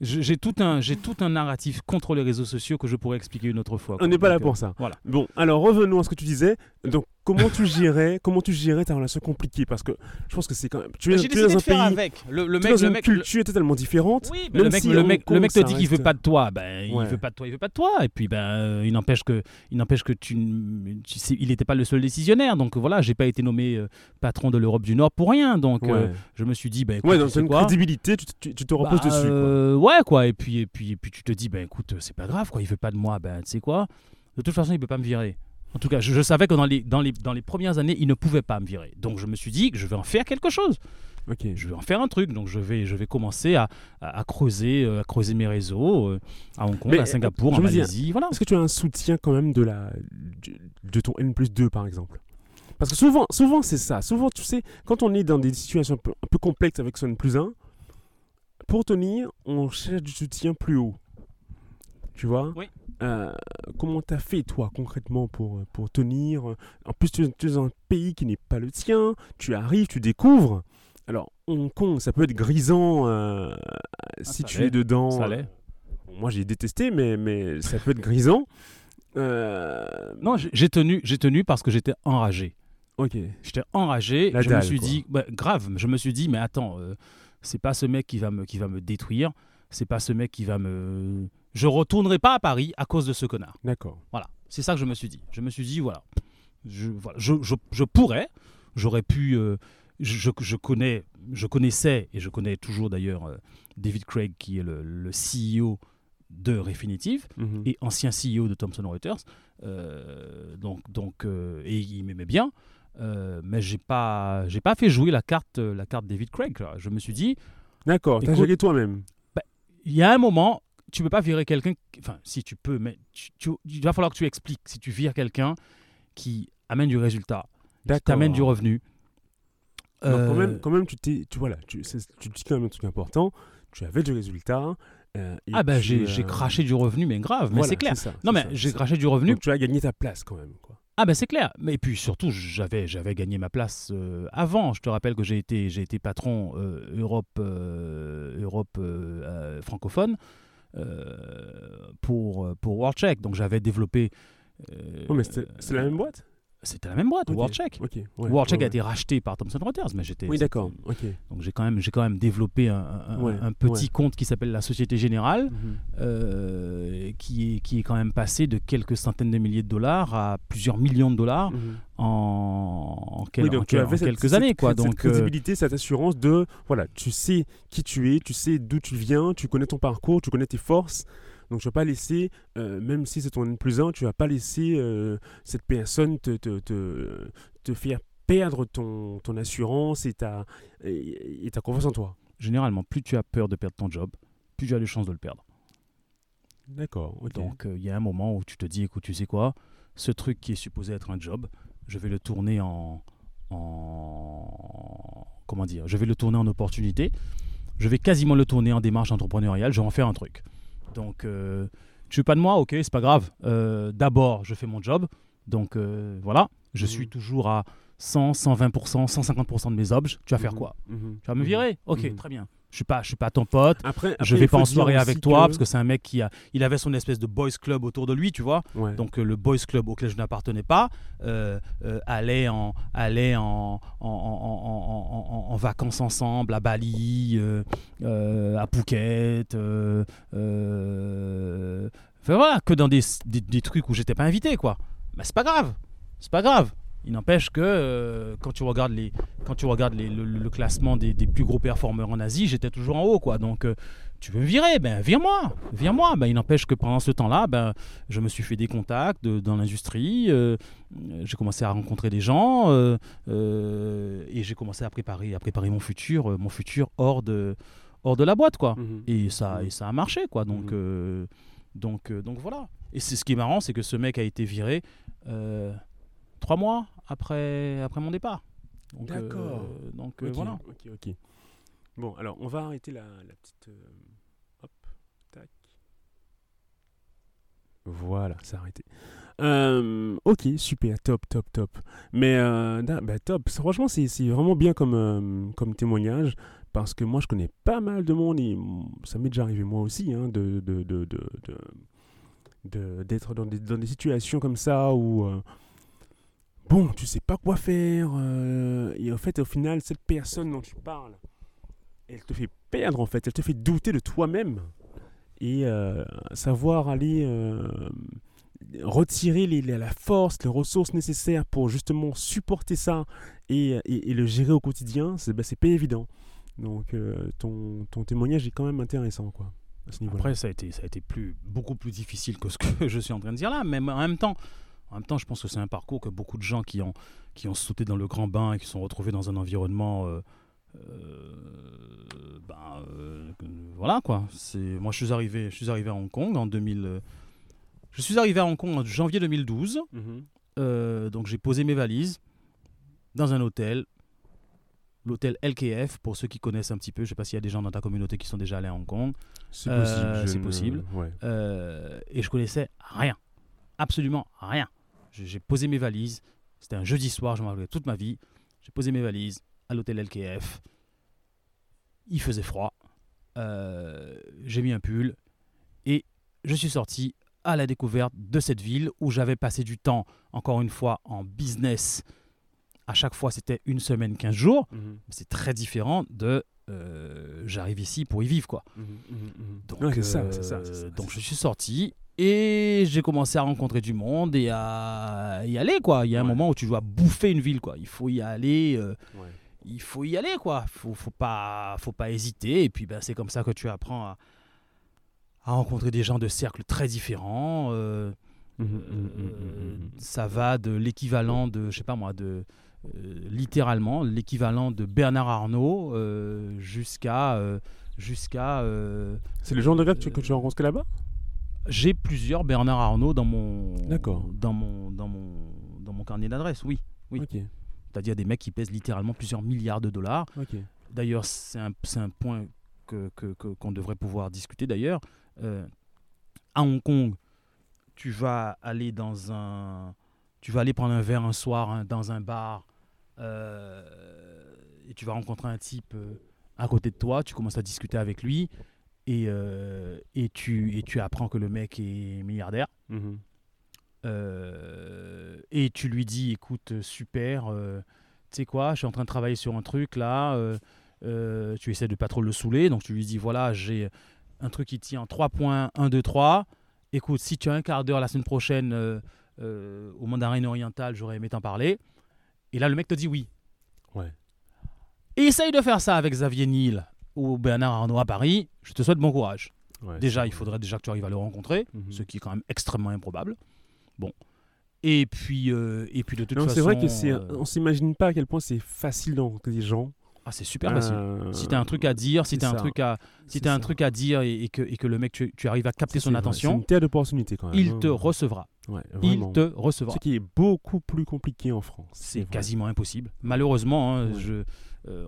J'ai tout un, j'ai tout un narratif contre les réseaux sociaux que je pourrais expliquer une autre fois. On n'est pas là pour euh, ça. voilà. Bon, alors revenons à ce que tu disais. Donc, comment tu gérais, comment tu gérais ta relation compliquée? Parce que je pense que c'est quand même. Tu es, J'ai tu es dans un pays. avec. Le, le tu es mec, dans le une mec, le- culture totalement différente. Oui, mais le mec, si le mec, le te dit qu'il veut pas de toi, ben Ouais. il veut pas de toi, il veut pas de toi, et puis ben euh, il n'empêche que, il n'empêche que tu, n- tu sais, il n'était pas le seul décisionnaire, donc voilà, j'ai pas été nommé euh, patron de l'Europe du Nord pour rien, donc euh, je me suis dit ben écoute, ouais donc une quoi? crédibilité, tu, tu- tu te reposes Bah, dessus. quoi. euh, ouais quoi, et puis et puis et puis tu te dis ben écoute, c'est pas grave quoi, il veut pas de moi, ben tu sais quoi, de toute façon il peut pas me virer. En tout cas, je, je savais que dans les, dans, les, dans les premières années, il ne pouvait pas me virer. Donc je me suis dit que je vais en faire quelque chose. Ok. je vais en faire un truc. Donc je vais, je vais commencer à, à, à creuser, euh, à creuser mes réseaux euh, à Hong Kong, Mais, à Singapour, je en Malaisie, voilà. Est-ce que tu as un soutien quand même de, la, de, de ton N plus 2 par exemple? Parce que souvent, souvent c'est ça. Souvent, tu sais, quand on est dans des situations un peu, un peu complexes avec son N plus 1, pour tenir, on cherche du soutien plus haut. Tu vois? Oui. Euh, comment t'as fait toi concrètement pour, pour tenir? En plus, tu es, tu es dans un pays qui n'est pas le tien. Tu arrives, tu découvres. Alors, Hong Kong, ça peut être grisant euh, si ça tu l'est. es dedans. Ça. Bon, moi, j'ai détesté, mais, mais ça peut être grisant. Euh, Non, j'ai tenu, j'ai tenu parce que j'étais enragé. ok. J'étais enragé. La je me suis quoi. dit, bah, grave. Je me suis dit, mais attends, euh, c'est pas ce mec qui va me, qui va me détruire. C'est pas ce mec qui va me. Je retournerai pas à Paris à cause de ce connard. D'accord. Voilà, c'est ça que je me suis dit. Je me suis dit, voilà, je, voilà, je, je, je pourrais, j'aurais pu, euh, je, je- connais, je connaissais et je connais toujours d'ailleurs euh, David Craig qui est le, le CEO de Refinitiv Mhm. et ancien CEO de Thomson Reuters. Euh, donc, donc, et il m'aimait bien. Mais j'ai pas, j'ai pas fait jouer la carte, la carte David Craig. là. Je me suis dit, D'accord, t'as géré toi-même. il y a un moment, tu peux pas virer quelqu'un. Enfin, si tu peux, mais tu- tu- il va falloir que tu expliques. Si tu vires quelqu'un qui amène du résultat, qui t'amène du revenu. Donc, quand, euh, même, quand même, tu t'es. Tu, voilà, tu, tu dis quand même un truc important. Tu avais du résultat. euh, ah ben tu, j'ai euh, craché du revenu, mais grave, mais c'est clair. ça, Non mais j'ai craché du revenu. Donc tu as gagné ta place quand même. Quoi. Ah ben c'est clair. Mais et puis surtout, j'avais j'avais gagné ma place euh, avant. Je te rappelle que j'ai été j'ai été patron euh, Europe euh, Europe euh, euh, francophone euh, pour pour WorldCheck. Donc j'avais développé. euh, Oh, mais c'est la même boîte? C'était la même boîte, Ok, WorldCheck. Ouais, ouais, a été racheté par Thomson Reuters, mais j'étais. Oui, d'accord. Donc j'ai quand même j'ai quand même développé un, un- Ouais, un petit compte qui s'appelle la Société Générale, Mhm. euh, qui est qui est quand même passé de quelques centaines de milliers de dollars à plusieurs millions de dollars en, en, quel- Oui, en donc tu quel- en avais cette- quelques cette années quoi. cette Donc euh, crédibilité, cette assurance de voilà, tu sais qui tu es, tu sais d'où tu viens, tu connais ton parcours, tu connais tes forces. Donc tu vas pas laisser, euh, même si c'est ton N plus 1, tu vas pas laisser euh, cette personne te, te, te, te faire perdre ton, ton assurance et ta, et, et ta confiance en toi. généralement, plus tu as peur de perdre ton job, plus tu as de chances de le perdre. D'accord. Donc euh, il y a un moment où tu te dis, écoute, tu sais quoi, ce truc qui est supposé être un job, je vais le tourner en, en comment dire, je vais le tourner en opportunité. Je vais quasiment le tourner en démarche entrepreneuriale. Je vais en faire un truc. Donc euh, Tu veux pas de moi Ok, c'est pas grave. Euh, D'abord, je fais mon job. Donc euh, voilà, je Mhm. suis toujours à 100, 120%, 150% de mes objets. Tu vas faire Mhm, quoi? Mhm, Tu vas me virer? Ok, très bien. Je suis pas, je suis pas ton pote. Après, je après, vais il pas en soirée avec toi que- parce que c'est un mec qui a, il avait son espèce de boys club autour de lui, tu vois. Ouais. Donc euh, le boys club auquel je n'appartenais pas euh, euh, allait en allait en, en, en- en- en- en- en vacances ensemble à Bali, à Phuket. enfin, voilà, que dans des, des, des trucs où j'étais pas invité, quoi. Mais c'est pas grave, c'est pas grave. Il n'empêche que euh, quand tu regardes, les, quand tu regardes les- le, le classement des, des plus gros performeurs en Asie, j'étais toujours en haut, quoi. Donc euh, tu veux me virer, ben vire-moi, vire-moi. Ben, il n'empêche que pendant ce temps-là, ben, je me suis fait des contacts de- dans l'industrie, euh, j'ai commencé à rencontrer des gens et j'ai commencé à préparer, à préparer mon futur, mon futur hors de, hors de la boîte, quoi. Mhm. Et ça, Mhm. et ça a marché, quoi. Donc, Mhm. donc, donc voilà. Et c'est ce qui est marrant, c'est que ce mec a été viré trois mois après, après mon départ. Euh, D'accord. donc euh, voilà. Ok, ok. Bon, alors on va arrêter la, la petite. euh, hop, tac. Voilà, c'est arrêté. Euh, ok, super, top, top, top. Mais euh, bah, top. Franchement, c'est vraiment bien comme, euh, comme témoignage parce que moi, je connais pas mal de monde et ça m'est déjà arrivé moi aussi hein, de, de, de, de, de- d'être dans des, dans des situations comme ça où bon, tu sais pas quoi faire euh, et en fait, au final, cette personne dont tu parles, elle te fait perdre en fait, elle te fait douter de toi-même et euh, savoir aller euh, retirer les- la force, les ressources nécessaires pour justement supporter ça et, le gérer au quotidien, c'est c'est pas évident. Donc ton, ton témoignage est quand même intéressant quoi, à ce. Après, ça a été, ça a été plus, beaucoup plus difficile que ce que *laughs* je suis en train de dire là. Mais en même temps, en même temps, je pense que c'est un parcours que beaucoup de gens qui ont, qui ont sauté dans le grand bain et qui se sont retrouvés dans un environnement. euh, euh, ben, euh, voilà quoi. C'est, moi, je suis arrivé, je suis arrivé à Hong Kong en 2000. euh, je suis arrivé à Hong Kong en janvier 2012. Mhm. Donc j'ai posé mes valises dans un hôtel, l'hôtel LKF, pour ceux qui connaissent un petit peu. Je sais pas s'il y a des gens dans ta communauté qui sont déjà allés à Hong Kong. C'est possible. c'est ne- possible. ouais. Euh, et je connaissais rien. Absolument rien. J'ai posé mes valises. C'était un jeudi soir, je m'en rappelle toute ma vie. J'ai posé mes valises à l'hôtel LKF. Il faisait froid. Euh, J'ai mis un pull. Et je suis sorti à la découverte de cette ville où j'avais passé du temps, encore une fois, en business. À chaque fois, c'était une semaine, 15 jours. Mhm. C'est très différent de euh, j'arrive ici pour y vivre, quoi. Donc, Ouais, c'est ça, c'est ça, c'est ça, donc c'est je suis sorti et j'ai commencé à rencontrer du monde et à y aller quoi. Il y a un Ouais. moment où tu dois bouffer une ville quoi. Il faut y aller, euh, Ouais. il faut y aller quoi. Faut, faut pas, faut pas hésiter. Et puis ben, c'est comme ça que tu apprends à, à rencontrer des gens de cercles très différents. euh, Mhm, mhm, euh, mhm. ça va de l'équivalent de, je sais pas moi, de littéralement l'équivalent de Bernard Arnault jusqu'à jusqu'à C'est le genre de gars que tu, que tu as rencontré là-bas? J'ai plusieurs Bernard Arnault dans mon dans mon dans mon dans mon carnet d'adresse. Oui, Oui. C'est-à-dire des mecs qui pèsent littéralement plusieurs milliards de dollars. D'ailleurs, c'est un, un point que que- que- qu'on devrait pouvoir discuter. D'ailleurs, Euh, à Hong Kong, tu vas aller dans un tu vas aller prendre un verre un soir hein, dans un bar euh, et tu vas rencontrer un type euh, à côté de toi. Tu commences à discuter avec lui. Et, euh, et, tu, et tu apprends que le mec est milliardaire. Mhm. Euh, et tu lui dis écoute super euh, tu sais quoi je suis en train de travailler sur un truc là tu essaies de pas trop le saouler donc tu lui dis voilà j'ai un truc qui tient 3 points 1 2 3 écoute si tu as un quart d'heure la semaine prochaine au mandarin oriental j'aurais aimé t'en parler et là le mec te dit oui Ouais. et essaye de faire ça avec Xavier Niel ou Bernard Arnault à Paris je te souhaite bon courage Ouais, déjà il faudrait déjà que tu arrives à le rencontrer Mhm. ce qui est quand même extrêmement improbable. Bon. Et puis, euh, et puis de toute Non, façon. c'est vrai que c'est, euh, on s'imagine pas à quel point c'est facile de rencontrer des gens Ah, c'est super facile. Euh, Si tu as un truc à dire, si tu un ça. truc à si t'as un truc à dire et, et que, et que le mec tu, tu arrives à capter son vrai. Attention, une terre d'opportunité quand même. il hein. te recevra. Ouais, Il te recevra. Ce qui est beaucoup plus compliqué en France. C'est quasiment impossible. Malheureusement, hein, Ouais. je, euh,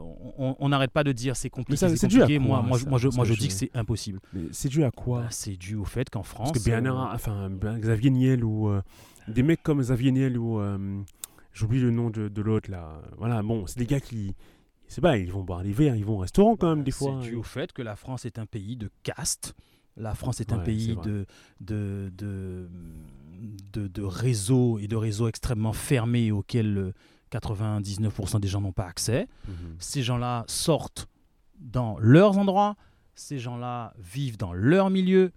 on- n'arrite pas de dire c'est compliqué, c'est c'est dû à compliqué. Moi, moi, ça moi, je, moi, je dis que c'est impossible. Mais c'est dû à quoi Bah, c'est dû au fait qu'en France, Parce que Bernard, euh, enfin Ben- Xavier Niel ou euh, des mecs comme Xavier Niel ou euh, j'oublie le nom de, de l'autre là. Voilà, bon, c'est des gars qui, c'est pas, ils vont boire des verres, ils vont au restaurant quand même des fois. C'est dû au fait que la France est un pays de caste. La France est un Ouais, pays de, de, de, de, de réseaux et de réseaux extrêmement fermés auxquels euh, 99% des gens n'ont pas accès. Mhm. Ces gens-là sortent dans leurs endroits, ces gens-là vivent dans leur milieu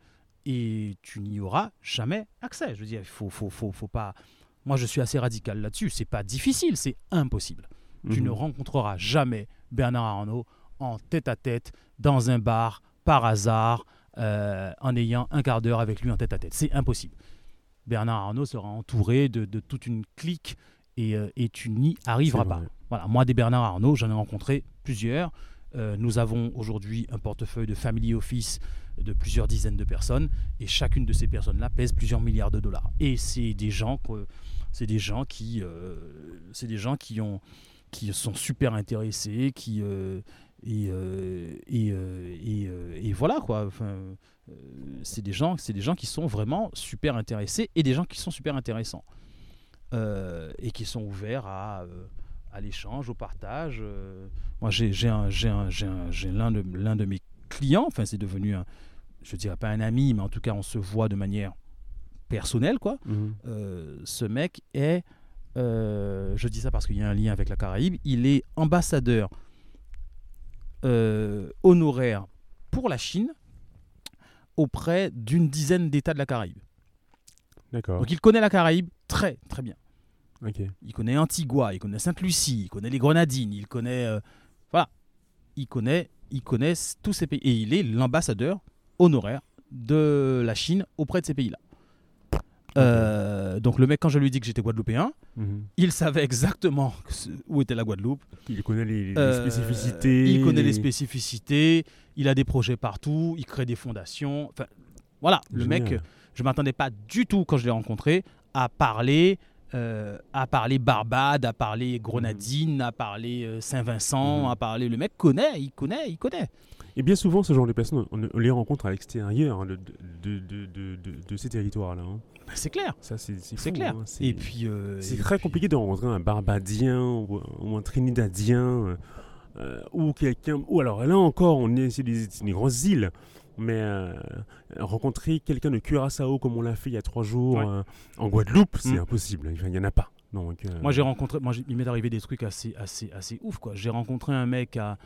et tu n'y auras jamais accès. Je veux dire, il faut, faut, faut, faut pas. Moi, je suis assez radical là-dessus. C'est pas difficile, c'est impossible. Tu Mhm. ne rencontreras jamais Bernard Arnault en tête à tête dans un bar par hasard euh, en ayant un quart d'heure avec lui en tête à tête. C'est impossible. Bernard Arnault sera entouré de, de toute une clique et, euh, et tu n'y arriveras pas. Voilà, moi des Bernard Arnault, j'en ai rencontré plusieurs. Euh, nous avons aujourd'hui un portefeuille de family office de plusieurs dizaines de personnes et chacune de ces personnes-là pèse plusieurs milliards de dollars. Et c'est des gens que- c'est des gens qui c'est des gens qui ont qui sont super intéressés, qui euh, et, euh, et, euh, et, et voilà quoi. Enfin, c'est des gens, c'est des gens qui sont vraiment super intéressés et des gens qui sont super intéressants et qui sont ouverts à, à l'échange, au partage. Moi, j'ai j'ai un- j'ai un- j'ai un- j'ai l'un de l'un de mes clients. Enfin, c'est devenu un, je dirais pas un ami, mais en tout cas, on se voit de manière personnelle, quoi. Euh, ce mec est, euh, je dis ça parce qu'il y a un lien avec la Caraïbe, il est ambassadeur euh, honoraire pour la Chine auprès d'une dizaine d'États de la Caraïbe. D'accord. Donc il connaît la Caraïbe très très bien. Il connaît Antigua, il connaît Sainte-Lucie, il connaît les Grenadines, il connaît, euh, voilà, il connaît, il connaît tous ces pays et il est l'ambassadeur honoraire de la Chine auprès de ces pays-là. Euh, donc le mec, quand je lui dit que j'étais guadeloupéen, Mhm. il savait exactement où était la Guadeloupe. Il connaît les, les Euh, spécificités. Il connaît les spécificités. Il a des projets partout. Il crée des fondations. Enfin, voilà, le Génial. mec, je m'attendais pas du tout quand je l'ai rencontré à parler, euh, à parler Barbade, à parler Grenadine, à parler Saint-Vincent, Mhm. à parler. Le mec connaît, il connaît, il connaît. Et bien souvent, ce genre de personnes, on, les rencontre à l'extérieur hein, de, de, de, de, de- de ces territoires-là. hein. Ben, C'est clair, Ça, c'est c'est c'est fou, clair. hein. C'est- Et puis, euh, C'est et très puis- compliqué de rencontrer un Barbadien ou, ou un Trinidadien euh, ou quelqu'un. Ou alors là encore, on est sur des, des grosses îles. Mais euh, rencontrer quelqu'un de Curaçao comme on l'a fait il y a trois jours Ouais. en Guadeloupe, c'est Mm. impossible. Il n'y en a pas. Donc, Moi, j'ai rencontré, moi, j'ai- il m'est arrivé des trucs assez, assez, assez ouf, quoi. J'ai rencontré un mec à,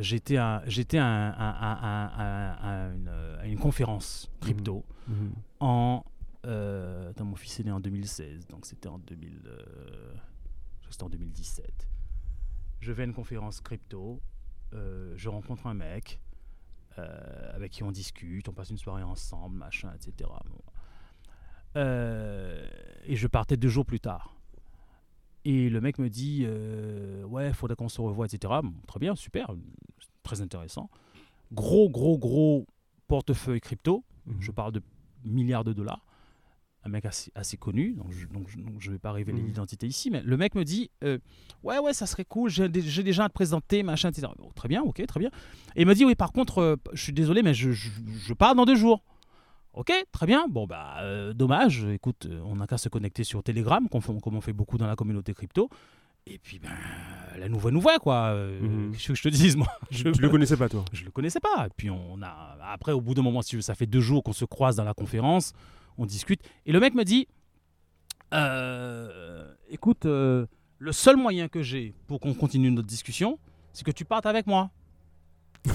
j'étais à, j'étais à, un- à- à- à- à une, conférence crypto Mhm. en, euh, attends, mon fils est né en 2016, donc c'était en 2000, euh, en 2017. Je vais à une conférence crypto, euh, je rencontre un mec euh, avec qui on discute, on passe une soirée ensemble, machin, etc. Bon. Euh, et je partais deux jours plus tard. Et le mec me dit Ouais, faudrait qu'on se revoie, etc. Bon, très bien, super, très intéressant. Gros, gros, gros portefeuille crypto. Mhm. Je parle de milliards de dollars. Un mec assez, assez connu, donc je, donc je, donc je vais pas révéler Mhm. l'identité ici, mais le mec me dit euh, Ouais, ouais, ça serait cool, j'ai des- déjà à te présenter, machin, etc. Bon, très bien, ok, très bien. Et il me dit Oui, par contre, euh, je suis désolé, mais je, je, je pars dans deux jours. Ok, très bien. Bon, bah, euh, dommage. Écoute, on n'a qu'à se connecter sur Telegram, comme on fait beaucoup dans la communauté crypto. Et puis, ben, la nouvelle nouvelle, quoi. Euh, Mhm. Qu'est-ce que je te dise, moi? Je, Tu le connaissais pas, toi? Je le connaissais pas. Et puis on a après au bout d'un moment, si ça fait deux jours qu'on se croise dans la conférence, on discute. Et le mec me dit, Euh, écoute, euh, le seul moyen que j'ai pour qu'on continue notre discussion, c'est que tu partes avec moi. *laughs*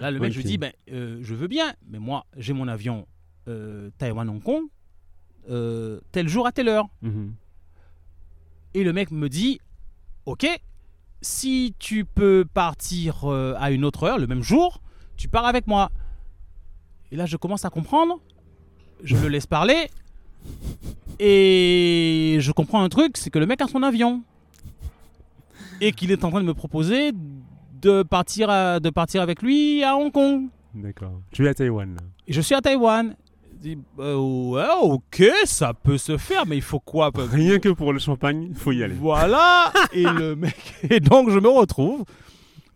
Là, le mec, je lui Ok. dis, ben, euh, je veux bien, mais moi, j'ai mon avion Taïwan-Hong Kong, tel jour à telle heure. Mhm. Et le mec me dit Ok, si tu peux partir à une autre heure, le même jour, tu pars avec moi. Et là, je commence à comprendre. Je le laisse parler. Et je comprends un truc c'est que le mec a son avion. et qu'il est en train de me proposer de partir, à- de partir avec lui à Hong Kong. D'accord. Tu es à Taïwan là. Et je suis à Taïwan. Je dis, euh, ouais, ok, ça peut se faire, mais il faut quoi Rien que pour le champagne, il faut y aller. Voilà. et le *laughs* mec. Et donc je me retrouve.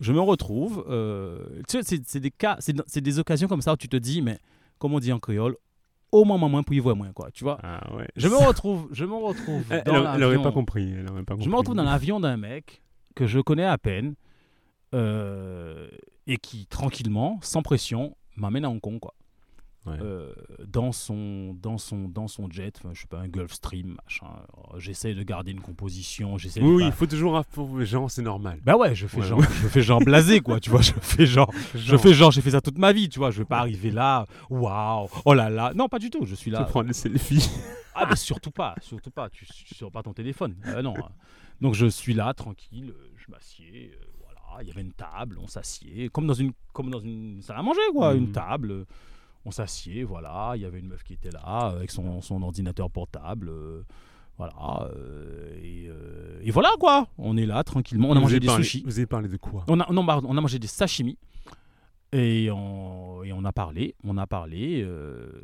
Je me retrouve. euh, tu sais, c'est- des cas, c'est des occasions comme ça où tu te dis, mais comme on dit en créole, au moins moins pour y voir moins quoi. Tu vois. Ah ouais. Je me retrouve. Je me retrouve. *laughs* Elle, dans elle- elle aurait pas compris. Elle aurait pas Je me retrouve dans l'avion d'un mec que je connais à peine euh, et qui tranquillement, sans pression, m'amène à Hong Kong quoi. Ouais. Euh, dans son dans son dans son jet, je sais pas un Gulfstream machin. Alors, J'essaie de garder une composition, j'essaie oui, oui, il faut toujours pour les gens, c'est normal. Bah ouais, je fais Ouais, genre ouais. je fais genre blasé quoi, tu vois, je fais genre *laughs* je Genre, fais genre j'ai fait ça toute ma vie, tu vois, je vais pas arriver là, waouh, oh là là. Non, pas du tout, je suis Tu là. prends des selfies. Ah mais surtout pas, surtout pas, tu, tu sors pas ton téléphone. Euh, non. Donc je suis là tranquille, euh, je m'assieds, euh, voilà, il y avait une table, on s'assied comme dans une comme dans une salle à manger quoi, une table. On s'assied, voilà, il y avait une meuf qui était là euh, avec son, son ordinateur portable. euh, voilà, euh, et, euh, et voilà quoi, on est là tranquillement, on a Vous mangé des parlé- sushis. Vous avez parlé de quoi? On a, non, on a mangé des sashimi et on, et on a parlé, on a parlé. euh,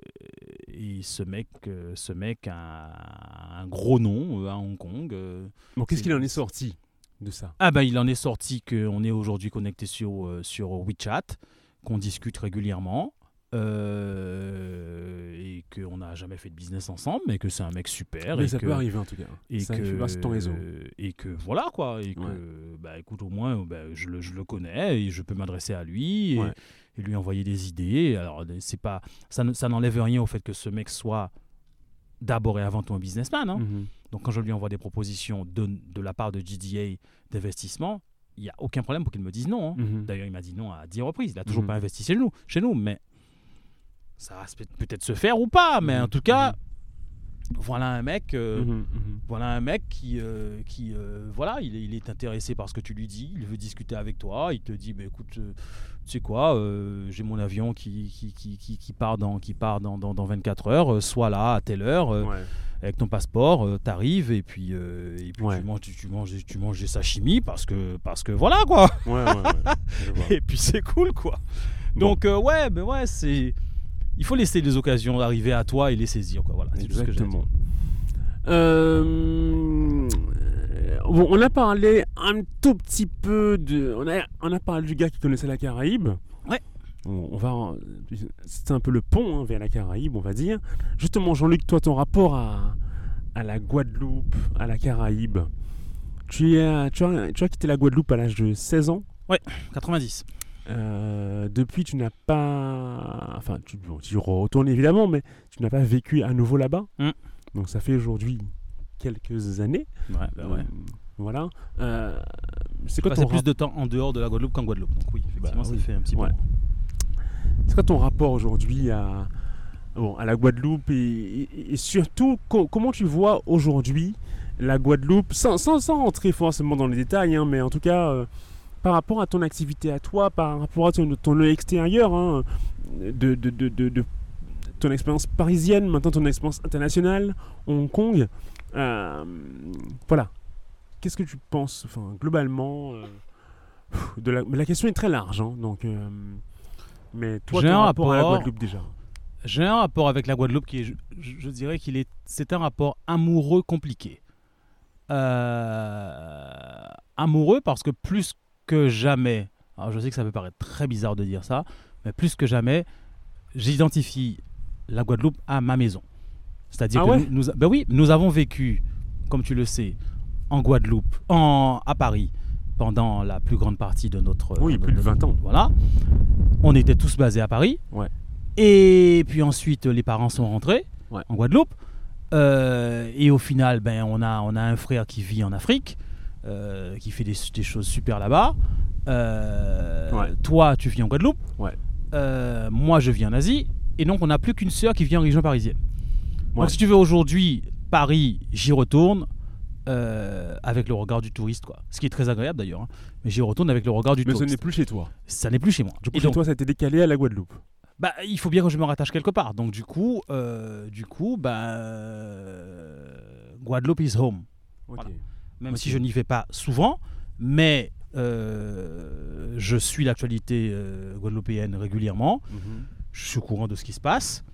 et ce mec, ce mec a un gros nom à Hong Kong. Bon, qu'est-ce qu'il en est sorti de ça? Ah ben, il en est sorti qu'on est aujourd'hui connecté sur sur WeChat, qu'on discute régulièrement. Euh, et qu'on n'a jamais fait de business ensemble, mais que c'est un mec super. Mais et ça que, peut arriver en tout cas. et ça que, ton réseau. et que voilà quoi et que bah écoute au moins bah, je, le, je le connais et je peux m'adresser à lui et, Ouais. et lui envoyer des idées alors c'est pas ça ne- ça n'enlève rien au fait que ce mec soit d'abord et avant tout un businessman hein. Mhm. donc quand je lui envoie des propositions de, de la part de GDA d'investissement il n'y a aucun problème pour qu'il me dise non hein. Mhm. d'ailleurs il m'a dit non à 10 reprises il a toujours Mhm. pas investi chez nous chez nous mais ça va peut- peut-être se faire ou pas mais Mhm. en tout cas voilà un mec euh, Mhm, mhm. voilà un mec qui, euh, qui euh, voilà, il est, il est intéressé par ce que tu lui dis, il veut discuter avec toi, il te dit, bah, écoute, tu sais quoi, j'ai mon avion qui, qui, qui, qui, qui part, dans, qui part dans, dans, dans 24 heures, sois là à telle heure, Ouais. avec ton passeport, t'arrives et puis, et puis Ouais. tu, manges, tu, tu manges, tu manges des sashimi parce que, parce que voilà quoi, Ouais, *laughs* et puis c'est cool quoi. Bon. Donc ouais, mais ouais, c'est... Il faut laisser les occasions arriver à toi et les saisir. Quoi. Voilà, c'est tout ce que j'ai. Euh, bon, on a parlé un tout petit peu de. On a, on a parlé du gars qui connaissait la Caraïbe. Ouais. On, on va. C'est un peu le pont hein, vers la Caraïbe, on va dire. Justement, Jean-Luc, toi, ton rapport à, à la Guadeloupe, à la Caraïbe. Tu, es, tu, as, tu as quitté la Guadeloupe à l'âge de 16 ans? 90. Euh, depuis, tu n'as pas. Enfin, tu, bon, tu y retournes évidemment, mais tu n'as pas vécu à nouveau là-bas. Mm. Donc, ça fait aujourd'hui quelques années. Ouais, bah ouais. Euh, voilà. Euh, c'est quoi ton plus de temps en dehors de la Guadeloupe qu'en Guadeloupe. Donc oui, effectivement, Bah ça oui. fait un petit Ouais. peu. c'est quoi ton rapport aujourd'hui à, bon, à la Guadeloupe et, et- et surtout co- comment tu vois aujourd'hui la Guadeloupe sans, sans, sans rentrer forcément dans les détails, hein, mais en tout cas euh, par rapport à ton activité à toi, par rapport à ton, ton extérieur, hein, de, de, de, de- ton expérience parisienne, maintenant ton expérience internationale, Hong Kong. euh, voilà. Qu'est-ce que tu penses, enfin, globalement euh, de la, la question est très large, hein, donc. euh, mais toi, J'ai un rapport à la rapport- Guadeloupe déjà. J'ai un rapport avec la Guadeloupe qui est, je, je- je dirais qu'il est, c'est un rapport amoureux compliqué. Euh, amoureux parce que plus que jamais, alors je sais que ça peut paraître très bizarre de dire ça, mais plus que jamais, j'identifie la Guadeloupe à ma maison. C'est-à-dire Ah que ouais? nous, nous- ben oui, nous avons vécu, comme tu le sais, en Guadeloupe, en, à Paris, pendant la plus grande partie de notre... Oui, plus de 20 ans. Voilà. On était tous basés à Paris. Ouais. Et puis ensuite, les parents sont rentrés Ouais. en Guadeloupe. Euh, et au final, ben, on, a, on a un frère qui vit en Afrique, euh, qui fait des, des choses super là-bas. Euh, Ouais. Toi, tu vis en Guadeloupe. Ouais. Euh, moi, je vis en Asie. Et donc, on n'a plus qu'une sœur qui vit en région parisienne. Ouais. Donc, si tu veux, aujourd'hui, Paris, j'y retourne euh, avec le regard du touriste. Quoi. Ce qui est très agréable d'ailleurs. hein. Mais j'y retourne avec le regard du Mais ce touriste. n'est plus chez toi. Ça n'est plus chez moi. Du coup, Et chez donc, toi, ça a été décalé à la Guadeloupe. bah, il faut bien que je me rattache quelque part. Donc du coup, euh, du coup, bah, Guadeloupe is home. Ok. Voilà. Même si je n'y vais pas souvent, mais euh, je suis l'actualité euh, guadeloupéenne régulièrement. Mhm. Je suis au courant de ce qui se passe.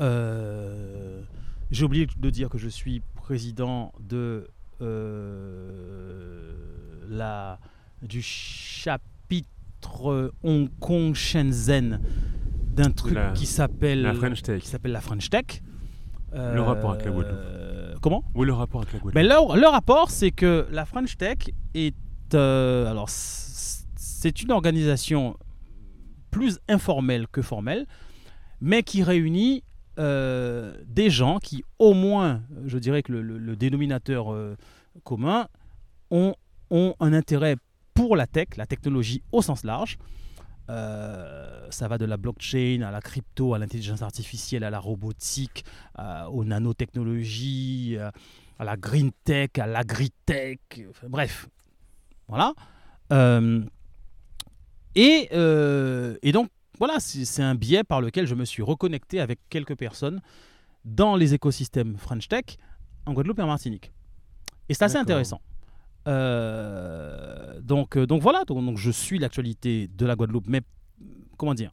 Euh, J'ai oublié de dire que je suis président de la du chapitre Hong Kong Shenzhen d'un truc la- qui s'appelle La French Tech. qui s'appelle la French Tech. Le rapport avec la Guadeloupe. Euh, Comment? Oui, le rapport avec la Guadeloupe. mais leur, leur rapport, c'est que la French Tech est. euh, alors, c'est une organisation plus informelle que formelle, mais qui réunit euh, des gens qui, au moins, je dirais que le, le- le dénominateur euh, commun, ont, ont un intérêt pour la tech, la technologie au sens large. Euh, ça va de la blockchain à la crypto, à l'intelligence artificielle, à la robotique, euh, aux nanotechnologies, euh, à la green tech, à l'agritech, enfin, bref. Voilà. Et, et donc, voilà, c'est un biais par lequel je me suis reconnecté avec quelques personnes dans les écosystèmes French Tech en Guadeloupe et en Martinique. Et c'est assez intéressant. Euh, donc, euh, donc voilà, donc, donc je suis l'actualité de la Guadeloupe, mais comment dire,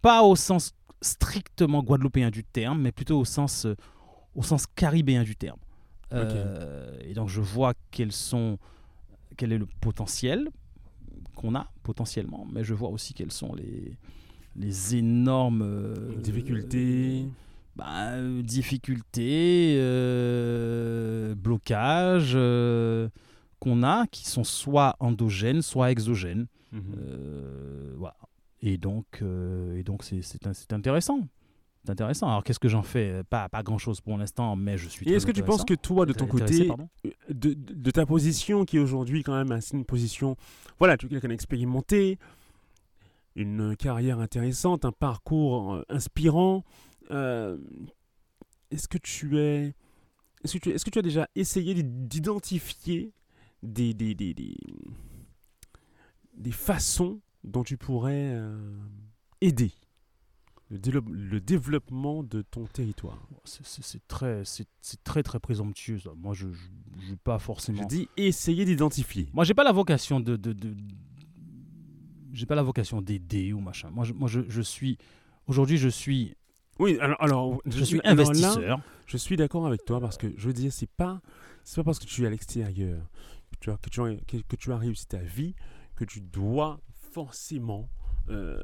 pas au sens strictement guadeloupéen du terme, mais plutôt au sens, euh, au sens caribéen du terme. Euh, Et donc je vois quels sont, quel est le potentiel qu'on a potentiellement, mais je vois aussi quelles sont les, les énormes euh, Difficultés. bah, difficultés, blocages qu'on a, qui sont soit endogènes, soit exogènes. Mhm. Euh, voilà. Et donc, euh, et donc c'est, c'est, un- c'est intéressant. C'est intéressant. Alors, qu'est-ce que j'en fais? Pas, pas grand-chose pour l'instant, mais je suis. Et est-ce que tu penses que toi, de ton côté, pardon. de, de- de ta position qui est aujourd'hui quand même une position, voilà, tu es quelqu'un d'expérimenté, une carrière intéressante, un parcours euh, inspirant, euh, est-ce que tu es, est-ce que tu, est-ce que tu as déjà essayé d'identifier des, des, des, des, des façons dont tu pourrais euh, aider le, le développement de ton territoire C'est, c'est- très, très, très présomptueux. ça. Moi, je n'ai pas forcément. Je dis essayer d'identifier. Moi, j'ai pas la vocation de, de, de- j'ai pas la vocation d'aider ou machin. Moi, je, moi, je, je suis aujourd'hui, je suis, Oui, alors, alors je, suis là, investisseur. je suis d'accord avec toi parce que je veux dire, c'est pas, c'est pas parce que tu es à l'extérieur tu as, que tu as, que, que tu as réussi ta vie que tu dois forcément. euh,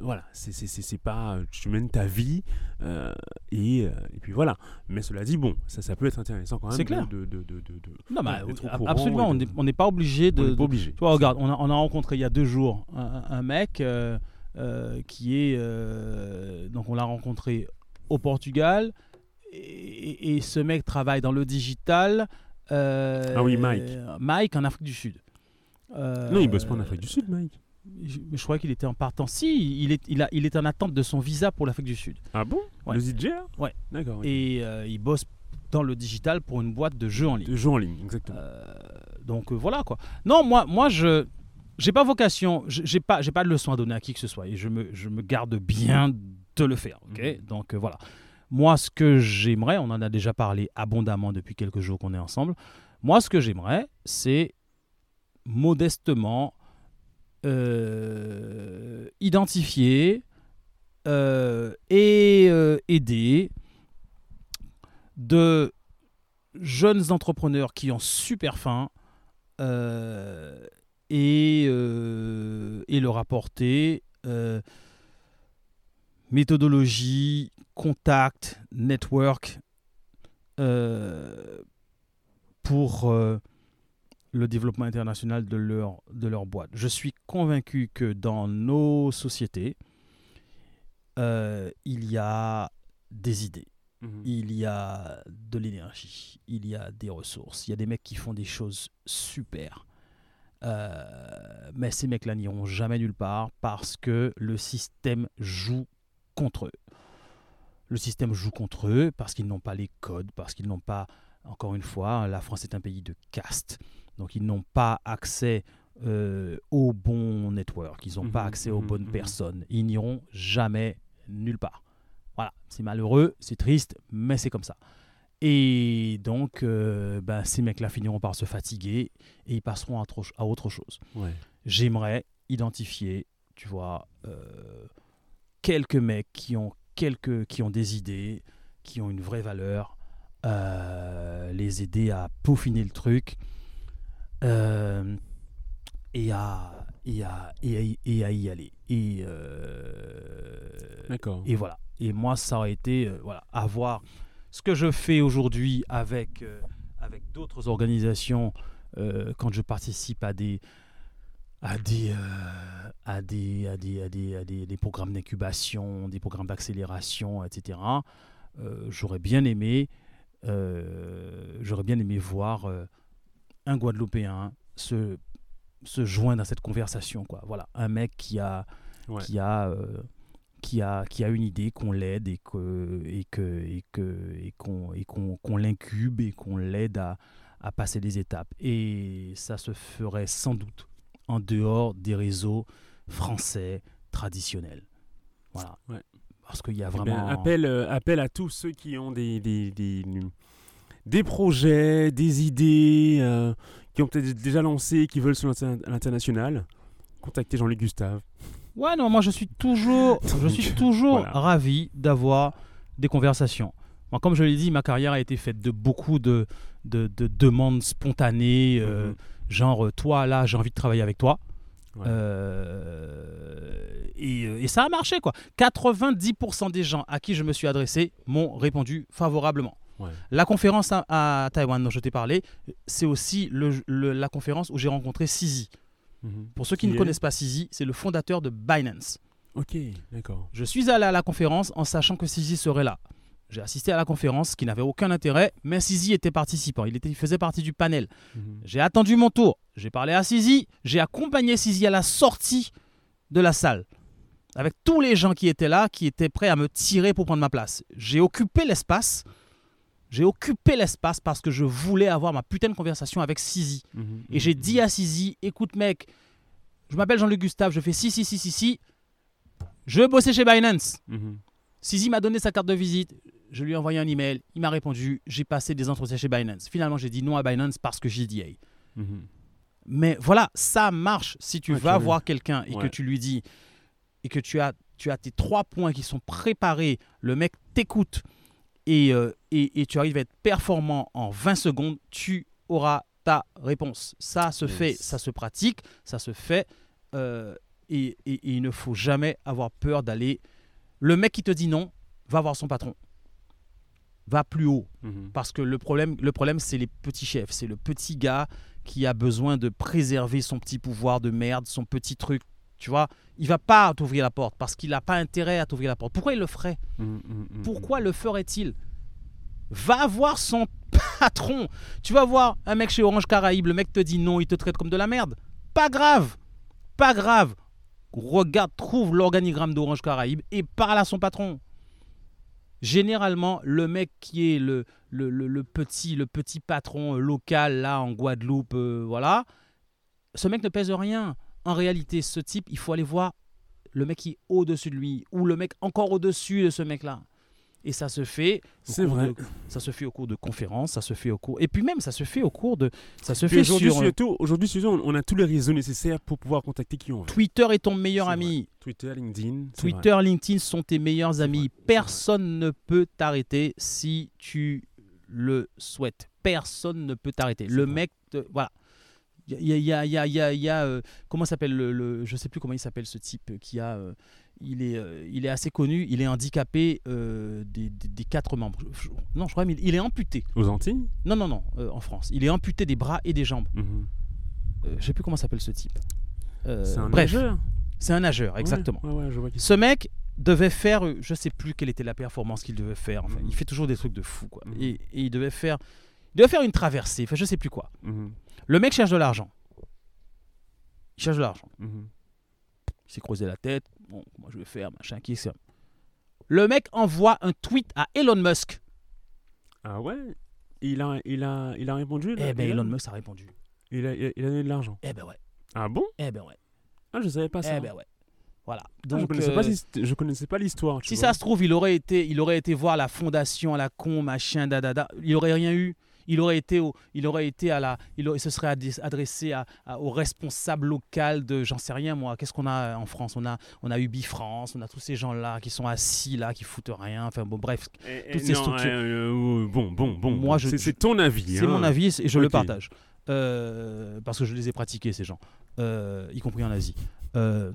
voilà, c'est pas. Tu mènes ta vie euh, et, euh, et puis voilà. Mais cela dit, bon, ça, ça peut être intéressant quand même. C'est clair. De, de, de, de, non, courant absolument. On n'est on pas obligé on de. pas obligé. Tu vois, regarde, on a, on a rencontré il y a deux jours un, mec euh, euh, qui est. euh, donc, on l'a rencontré au Portugal. Et, et ce mec travaille dans le digital. Euh, Ah oui, Mike. Mike en Afrique du Sud. Euh, Non, il bosse pas en Afrique du Sud, Mike. Je, je croyais qu'il était en partant. Si, il est, il, a, il est en attente de son visa pour l'Afrique du Sud. Ah bon? Ouais. Le ZGR Ouais. D'accord. Et euh, il bosse dans le digital pour une boîte de jeux en ligne. De jeux en ligne, exactement. Euh, donc euh, voilà quoi. Non, moi, moi je j'ai pas vocation, je- j'ai pas, j'ai pas de leçon à donner à qui que ce soit et je me, je me garde bien de le faire. ok? Mhm. Donc voilà. Moi, ce que j'aimerais, on en a déjà parlé abondamment depuis quelques jours qu'on est ensemble. Moi, ce que j'aimerais, c'est modestement euh, identifier euh, et euh, aider de jeunes entrepreneurs qui ont super faim et, leur apporter méthodologie, contact, network euh, pour euh, le développement international de leur, de leur boîte. Je suis convaincu que dans nos sociétés, euh, il y a des idées Mhm. il y a de l'énergie, il y a des ressources, il y a des mecs qui font des choses super. Euh, mais ces mecs-là n'iront jamais nulle part parce que le système joue contre eux. Le système joue contre eux parce qu'ils n'ont pas les codes, parce qu'ils n'ont pas, encore une fois, la France est un pays de caste. Donc ils n'ont pas accès euh, au bon network, ils n'ont pas Mhm, accès aux mhm, bonnes mhm. personnes. Ils n'iront jamais nulle part. Voilà, c'est malheureux, c'est triste, mais c'est comme ça. Et donc, euh, ben, ces mecs-là finiront par se fatiguer et ils passeront à autre, à autre chose. Ouais. J'aimerais identifier, tu vois, euh, quelques mecs qui ont, quelques, qui ont des idées, qui ont une vraie valeur, euh, les aider à peaufiner le truc euh, et, à, et, à, et, à, y- et à y aller. Et, euh, D'accord. et voilà. Et moi, ça aurait été voilà, avoir ce que je fais aujourd'hui avec, avec d'autres organisations quand je participe à des à des, euh, à des, à des, à des, à des- des programmes d'incubation, des programmes d'accélération, etc. Euh, j'aurais bien aimé euh, j'aurais bien aimé voir euh, un Guadeloupéen se, se joindre à cette conversation. Quoi. Voilà, un mec qui a, Ouais. qui a, qui a, qui a une idée, qu'on l'aide et que et que et que et qu'on et qu'on qu'on l'incube et qu'on l'aide à, à passer des étapes. Et ça se ferait sans doute en dehors des réseaux français traditionnels. Voilà. Ouais. Parce qu'il y a Eh ben, vraiment appel, euh, appel à tous ceux qui ont des, des, des, des projets, des idées, euh, qui ont peut-être déjà lancé, qui veulent se lancer à l'international. Contactez Jean-Luc Gustave. Ouais, non, moi je suis toujours, *laughs* je suis toujours voilà. ravi d'avoir des conversations. Moi, comme je l'ai dit, ma carrière a été faite de beaucoup de, de, de demandes spontanées, euh, Mhm. Genre euh, toi là, j'ai envie de travailler avec toi. Ouais. Euh, et, euh, et ça a marché quoi. 90% des gens à qui je me suis adressé m'ont répondu favorablement. Ouais. La conférence à, à Taïwan dont je t'ai parlé, c'est aussi le- le- la conférence où j'ai rencontré Sizi. Mhm. Pour ceux qui, Qui ne est connaissent pas Sizi, c'est le fondateur de Binance. Ok, d'accord. Je suis allé à la conférence en sachant que Sizi serait là. J'ai assisté à la conférence qui n'avait aucun intérêt, mais Sizi était participant, il, était, il faisait partie du panel. Mhm. J'ai attendu mon tour, j'ai parlé à Sizi, j'ai accompagné Sizi à la sortie de la salle, avec tous les gens qui étaient là, qui étaient prêts à me tirer pour prendre ma place. J'ai occupé l'espace, j'ai occupé l'espace parce que je voulais avoir ma putain de conversation avec Sizi. Mhm. Et j'ai dit à Sizi, écoute mec, je m'appelle Jean-Luc Gustave, je fais si, si, si, si, si, je veux bosser chez Binance. Mhm. Sizi m'a donné sa carte de visite, je lui ai envoyé un email, il m'a répondu, j'ai passé des entretiens chez Binance. Finalement, j'ai dit non à Binance parce que j'ai dit hey. Mhm. Mais voilà, ça marche si tu vas voir quelqu'un et que tu lui dis et que tu as, tu as tes trois points qui sont préparés, le mec t'écoute et, euh, et, et tu arrives à être performant en 20 secondes, tu auras ta réponse. Ça se Yes. fait, ça se pratique, ça se fait euh, et il ne faut jamais avoir peur d'aller. Le mec qui te dit non, va voir son patron. Va plus haut. Mhm. Parce que le problème, le problème c'est les petits chefs. C'est le petit gars qui a besoin de préserver son petit pouvoir de merde, son petit truc. Tu vois, il va pas t'ouvrir la porte parce qu'il n'a pas intérêt à t'ouvrir la porte. Pourquoi il le ferait? Mhm, mhm. Pourquoi le ferait-il? Va voir son *laughs* patron. Tu vas voir un mec chez Orange Caraïbes, le mec te dit non, il te traite comme de la merde. Pas grave. Pas grave. Regarde, trouve l'organigramme d'Orange Caraïbes et parle à son patron. Généralement, le mec qui est le, le, le- petit, le petit patron euh, local là en Guadeloupe, euh, voilà, ce mec ne pèse rien. En réalité, ce type, il faut aller voir le mec qui est au-dessus de lui ou le mec encore au-dessus de ce mec-là. Et ça se fait. au C'est cours vrai. de- ça se fait au cours de conférences, ça se fait au cours. Et puis même, ça se fait au cours de. Ça se fait aujourd'hui, sur. euh, surtout, aujourd'hui, surtout, on a tous les réseaux nécessaires pour pouvoir contacter qui on veut. Twitter est ton meilleur C'est ami. Twitter, LinkedIn. Twitter, LinkedIn sont tes meilleurs amis. vrai, Personne ne peut t'arrêter si tu le souhaites. Personne ne peut t'arrêter. Le mec, te- voilà. Il y a, il y a, il y a, y a, euh, comment s'appelle le, le- je sais plus comment il s'appelle ce type qui a, euh, il est, euh, il est assez connu. Il est handicapé euh, des, des- des quatre membres. Je- non, je crois qu'il il est amputé. Aux Antilles? Non, non, non, euh, en France. Il est amputé des bras et des jambes. Mhm. Euh, je sais plus comment s'appelle ce type. C'est un bref, nageur? c'est un nageur, exactement. Ouais, ouais, ouais, je vois qui Ce mec devait faire, je sais plus quelle était la performance qu'il devait faire. Enfin, Mhm. il fait toujours des trucs de fou, quoi. Mhm. Et, et il devait faire, il devait faire une traversée. Enfin, je sais plus quoi. Mhm. Le mec cherche de l'argent. Il cherche de l'argent. Il s'est creusé la tête. Bon, comment je vais faire, machin, qui est ça Le mec envoie un tweet à Elon Musk. Ah ouais? Il a, il, a, il a répondu là, Eh ben, Elon Musk a répondu. il a, il a donné de l'argent? Eh ben ouais. Ah bon? Eh ben ouais. Ah, je savais pas ça. Eh ben ouais. Voilà. Ah, je Donc, connaissais pas, euh, connaissais pas l'histoire. si vois. ça se trouve, il aurait été, il aurait été voir la fondation à la con, machin, dadada. Il aurait rien eu. Il aurait été, au, il aurait été à la, il, aurait- se serait adressé- à, à- au responsable local de, j'en sais rien moi. Qu'est-ce qu'on a en France? On a, on a Ubi France, on a tous ces gens-là qui sont assis là, qui foutent rien. Enfin bon, bref, toutes ces non, structures. euh, euh, bon, bon, bon. Moi, c'est ton avis. c'est hein. mon avis et je le partage Euh, parce que je les ai pratiqués ces gens, euh, y compris en Asie. Euh,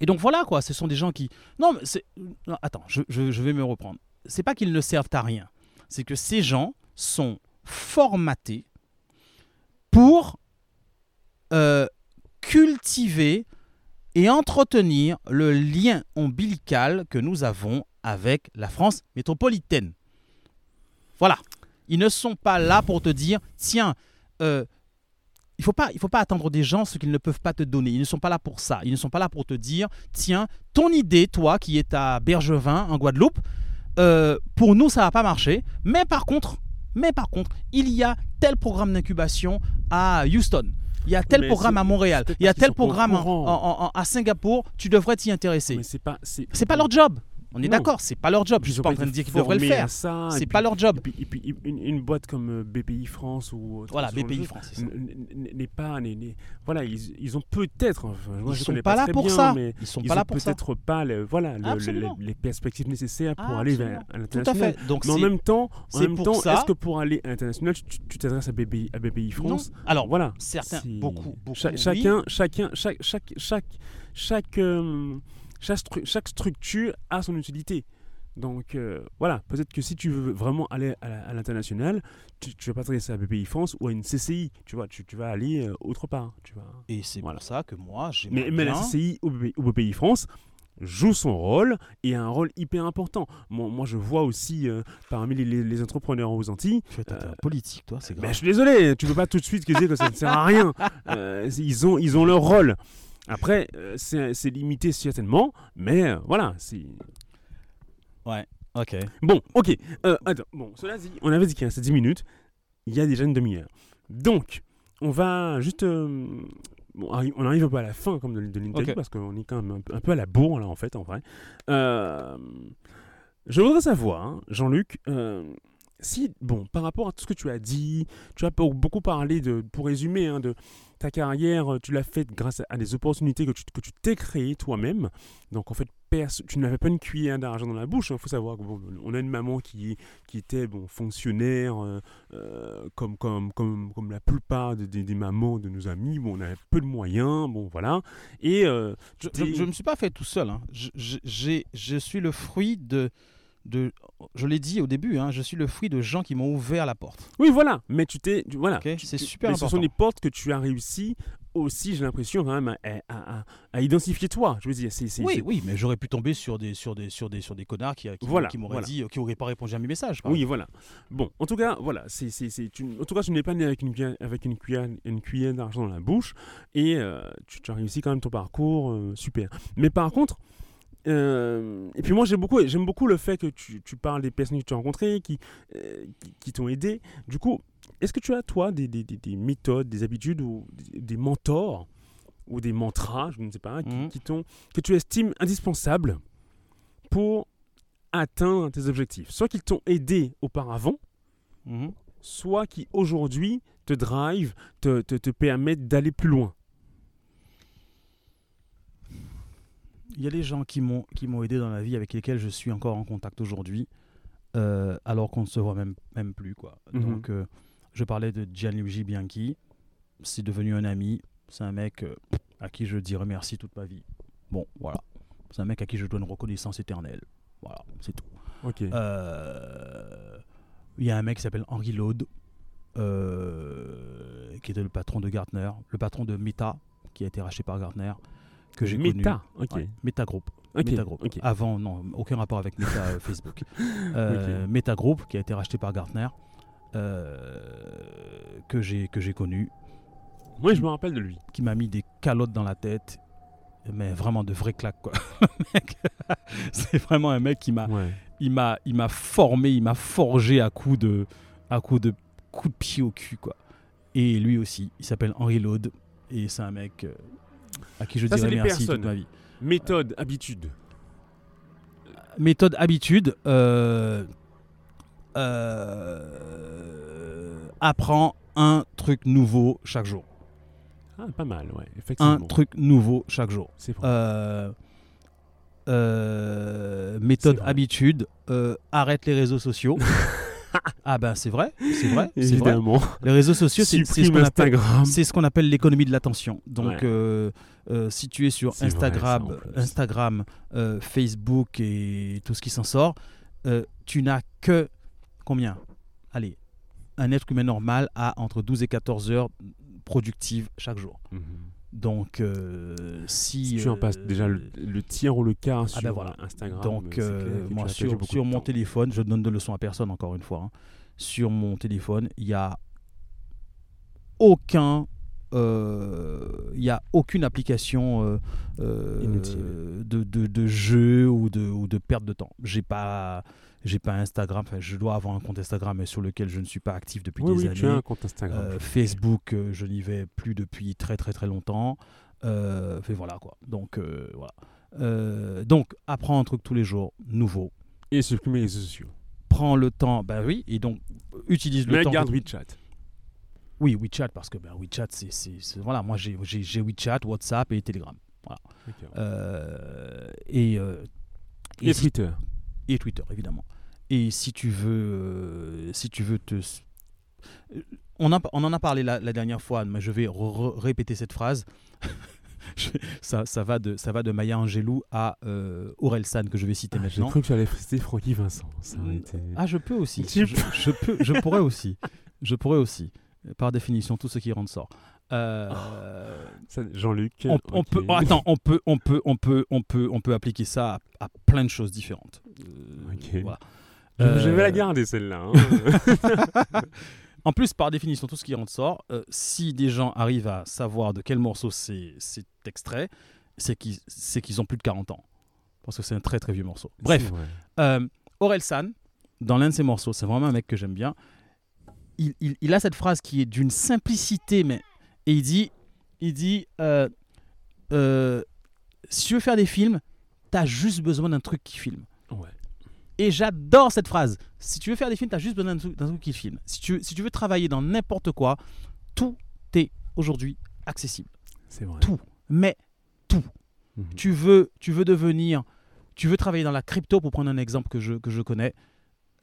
et donc voilà quoi, ce sont des gens qui. Non, mais c'est. attends, je, je- je vais me reprendre. C'est pas qu'ils ne servent à rien, c'est que ces gens sont formatés pour euh, cultiver et entretenir le lien ombilical que nous avons avec la France métropolitaine. Voilà. Ils ne sont pas là pour te dire, tiens, euh, il ne faut, pas- il faut pas attendre des gens ce qu'ils ne peuvent pas te donner. Ils ne sont pas là pour ça. Ils ne sont pas là pour te dire, tiens, ton idée, toi qui es à Bergevin, en Guadeloupe, euh, pour nous, ça va pas marcher. Mais par contre, mais par contre, il y a tel programme d'incubation à Houston. Il y a tel Mais programme à Montréal. Il y a tel programme en- courant. en- en- à Singapour. Tu devrais t'y intéresser. Mais c'est pas. C'est C'est pas leur job. On est d'accord, c'est pas leur job. Je Ils suis pas en train de dire qu'ils devraient le faire. C'est pas leur job. Et puis, une, une boîte comme euh, BPI France ou autre Voilà, BPI France. n'est pas voilà ils, ils ont peut-être Ils je sont pas là pour ça. mais Ils sont ils pas là pour ça. peut-être pas voilà les, perspectives nécessaires pour aller vers à Tout à l'international fait. Donc mais en même temps en même temps est-ce que pour aller à l'international tu t'adresses à BPI à BPI non. France? Alors voilà certains, beaucoup, chacun chacun chaque chaque chaque chaque euh, chaque, stru- chaque structure a son utilité donc euh, voilà, peut-être que si tu veux vraiment aller à l'international, tu, tu vas pas t'adresser à BPI France ou à une CCI, tu vois, tu, tu vas aller euh, autre part, tu vois. Et c'est Voilà. pour ça que moi, j'ai. Mais, mais la CCI ou BPI, ou BPI France joue son rôle et a un rôle hyper important. Moi, moi je vois aussi euh, parmi les, les- les entrepreneurs aux Antilles, Tu es un politique, toi, c'est ben, je suis désolé, tu peux pas tout de suite dire que ça ne sert à rien. *laughs* Ils, ont, ils ont leur rôle. Après, euh, c'est limité certainement, mais euh, voilà, c'est... Ok. Bon, ok. Euh, attends, bon, cela dit, on avait dit qu'il restait 10 minutes. Il y a déjà une demi-heure. Donc, on va juste. euh, bon, on arrive un peu à la fin comme de, de l'interview parce qu'on est quand même un peu, un peu à la bourre là en fait, en vrai. Euh, je voudrais savoir, hein, Jean-Luc, si, bon, par rapport à tout ce que tu as dit, tu as beau- beaucoup parlé de, pour résumer, hein, de ta carrière, tu l'as faite grâce à, des opportunités que tu que tu t'es créées toi-même. Donc en fait, tu n'avais pas une cuillère d'argent dans la bouche. Il faut savoir qu'on a une maman qui, qui était bon, fonctionnaire, euh, euh, comme, comme, comme, comme la plupart de- des, des mamans de nos amis. Bon, on avait peu de moyens, bon voilà. Et euh, Je, je me suis pas fait tout seul. hein. Je, je- je suis le fruit de. De je l'ai dit au début, hein, je suis le fruit de gens qui m'ont ouvert la porte. oui, voilà. Mais tu t'es, voilà. C'est super mais Ce important. sont des portes que tu as réussi aussi, j'ai l'impression quand même, à, à- à- à identifier toi. Je veux dire, c'est, Oui, oui, mais j'aurais pu tomber sur des, sur des, sur des, sur des connards qui, qui, Voilà, qui m'auraient voilà. dit, qui n'auraient pas répondu à mes messages. Oui, voilà. Bon, en tout cas, voilà, c'est, en tout cas, tu n'es pas né avec une cuillère, avec une cuillère, une cuillère d'argent dans la bouche et euh, tu, tu as réussi quand même ton parcours, euh, super. Mais par contre, euh, et puis moi beaucoup, j'aime beaucoup le fait que tu, tu parles des personnes que tu as rencontrées, qui, euh, qui, qui t'ont aidé. Du coup, est-ce que tu as toi des, des, des- des méthodes, des habitudes ou des, des mentors ou des mantras, je ne sais pas, qui, Mhm. qui t'ont, que tu estimes indispensables pour atteindre tes objectifs? Soit qu'ils t'ont aidé auparavant, Mhm. soit qui aujourd'hui te drive, te, te, te permettent d'aller plus loin. Il y a des gens qui m'ont qui m'ont aidé dans la vie avec lesquels je suis encore en contact aujourd'hui, euh, alors qu'on ne se voit même même plus quoi. Mhm. Donc euh, je parlais de Gianluigi Bianchi, c'est devenu un ami, c'est un mec euh, à qui je dirai merci toute ma vie. Bon voilà, c'est un mec à qui je dois une reconnaissance éternelle. Voilà, c'est tout. Ok. Il y a un mec qui s'appelle Henri Laude, qui était le patron de Gartner, le patron de Meta, qui a été racheté par Gartner, que j'ai connu. Meta, ok. Ouais, Meta Group. Ok, Meta Group. ok. Avant, non, aucun rapport avec Meta euh, Facebook. *laughs* Euh, Meta Group, qui a été racheté par Gartner, euh, que j'ai que j'ai connu, Moi, je me rappelle de lui. qui m'a mis des calottes dans la tête, mais vraiment de vraies claques quoi. *laughs* *laughs* C'est vraiment un mec qui m'a Ouais. il m'a il m'a formé, il m'a forgé à coups de à coups de coups de pied au cul quoi. Et lui aussi, il s'appelle Henri Laude et c'est un mec euh, à qui je Ça, dirais les merci toute personnes. ma vie. Méthode, habitude. Méthode, habitude. euh, euh, apprends un truc nouveau chaque jour. Ah, pas mal, ouais, Un effectivement. truc nouveau chaque jour. C'est vrai. Euh, euh, méthode, vrai. habitude. euh, arrête les réseaux sociaux. *laughs* *laughs* ah ben c'est vrai, c'est vrai. Évidemment. Les réseaux sociaux, c'est ce qu'on appelle ce qu'on appelle l'économie de l'attention. Donc, Ouais. euh, euh, si tu es sur vrai, Instagram, ça. Instagram euh, Facebook et tout ce qui s'en sort, tu n'as que combien? Allez, un être humain normal a entre 12 et 14 heures productives chaque jour. Mhm. Donc, euh, si, tu en passes euh, déjà le, le tiers ou le quart sur ben voilà. Instagram. donc, euh, moi, sur, sur mon temps. téléphone, je ne donne de leçons à personne, encore une fois. hein. Sur mon téléphone, il y a aucun. euh, Il y a aucune application euh, euh, de, de, de jeu ou de, ou de perte de temps. J'ai pas, j'ai pas Instagram. Enfin, je dois avoir un compte Instagram, mais sur lequel je ne suis pas actif depuis Oui, des oui, années. tu as un compte Instagram. Euh, Facebook, euh, je n'y vais plus depuis très très très longtemps. Euh, et voilà quoi. Donc euh, voilà. Donc apprends un truc tous les jours, nouveau. Et supprimer les réseaux sociaux. Prends le temps, bah oui, et donc utilise le Mais temps. garde WeChat. Oui, WeChat parce que ben, WeChat c'est, voilà, moi j'ai, WeChat, WhatsApp et Telegram. Et, Et, si- Twitter. Et Twitter évidemment. Et si tu veux, euh, si tu veux te, euh, on, a- on en a parlé la, la dernière fois, mais je vais répéter cette phrase. *laughs* Ça, ça va de, ça va de Maya Angelou à euh, Aurel San que je vais citer Ah, J'ai maintenant. cru que tu allais citer Francky Vincent. Ça aurait été... Ah, je peux aussi. *laughs* Je peux, je pourrais aussi. Je pourrais aussi. Par définition, tout ce qui rentre sort. Euh, Jean-Luc. on, on ok. peut, oh, attends, on peut, on peut, on peut, on peut, on peut appliquer ça à, à plein de choses différentes. Euh, voilà. Je, je vais la Euh, garder celle-là. hein. *laughs* En plus, par définition, tout ce qui rentre sort. euh, si des gens arrivent à savoir de quel morceau c'est extrait, c'est qu'ils ont plus de 40 ans. Parce que c'est un très très vieux morceau. Bref. Euh, Aurel San, dans l'un de ses morceaux, c'est vraiment un mec que j'aime bien. Il, il- il a cette phrase qui est d'une simplicité, mais et il dit, il dit, euh, euh, si tu veux faire des films, t'as juste besoin d'un truc qui filme. Ouais. Et j'adore cette phrase. Si tu veux faire des films, t'as juste besoin d'un truc, qui filme. Si tu, si tu veux travailler dans n'importe quoi, tout est aujourd'hui accessible. C'est vrai. Tout. Mais Mhm. tu veux, tu veux devenir, tu veux travailler dans la crypto, pour prendre un exemple que je, que je connais.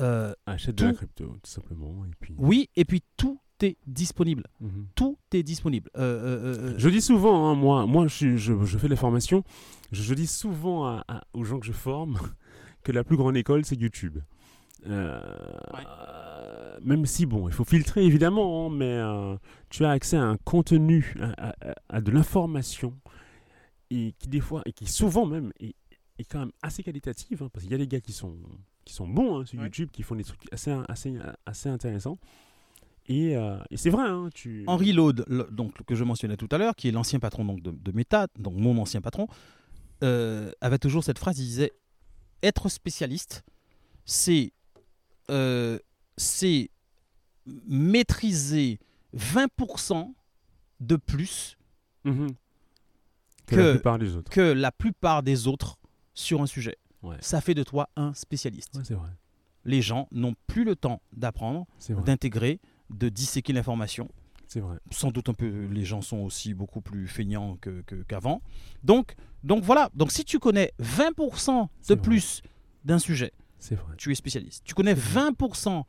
euh, Achète de la tout- crypto, tout simplement. Et puis... Oui, et puis tout est disponible. Mhm. Tout disponible. Euh, euh, euh, Je dis souvent, hein, moi, moi je, suis- je, je fais de la formation, je, je dis souvent à- à- aux gens que je forme *laughs* que la plus grande école, c'est YouTube. Euh, euh, Même si, bon, il faut filtrer évidemment, hein, mais euh, tu as accès à un contenu, à, à- à- à de l'information, et qui des fois, et qui souvent même est, est quand même assez qualitative, hein, parce qu'il y a des gars qui sont, qui sont bons hein, sur Ouais. YouTube, qui font des trucs assez, assez, assez intéressants. Et, euh, et c'est vrai, hein, tu... Henry Laude, le- donc, que je mentionnais tout à l'heure, qui est l'ancien patron donc, de, de Meta, donc mon ancien patron, euh, avait toujours cette phrase, il disait, être spécialiste, c'est euh, c'est maîtriser 20% de plus Mhm. Que- que, la plupart des autres. que la plupart des autres sur un sujet. Ouais. Ça fait de toi un spécialiste. Ouais, c'est vrai. Les gens n'ont plus le temps d'apprendre, d'intégrer, de disséquer l'information. C'est vrai. Sans doute un peu, les gens sont aussi beaucoup plus feignants que- que- qu'avant. donc, donc voilà. Donc si tu connais 20% de plus d'un sujet, C'est vrai. tu es spécialiste. Tu connais 20%,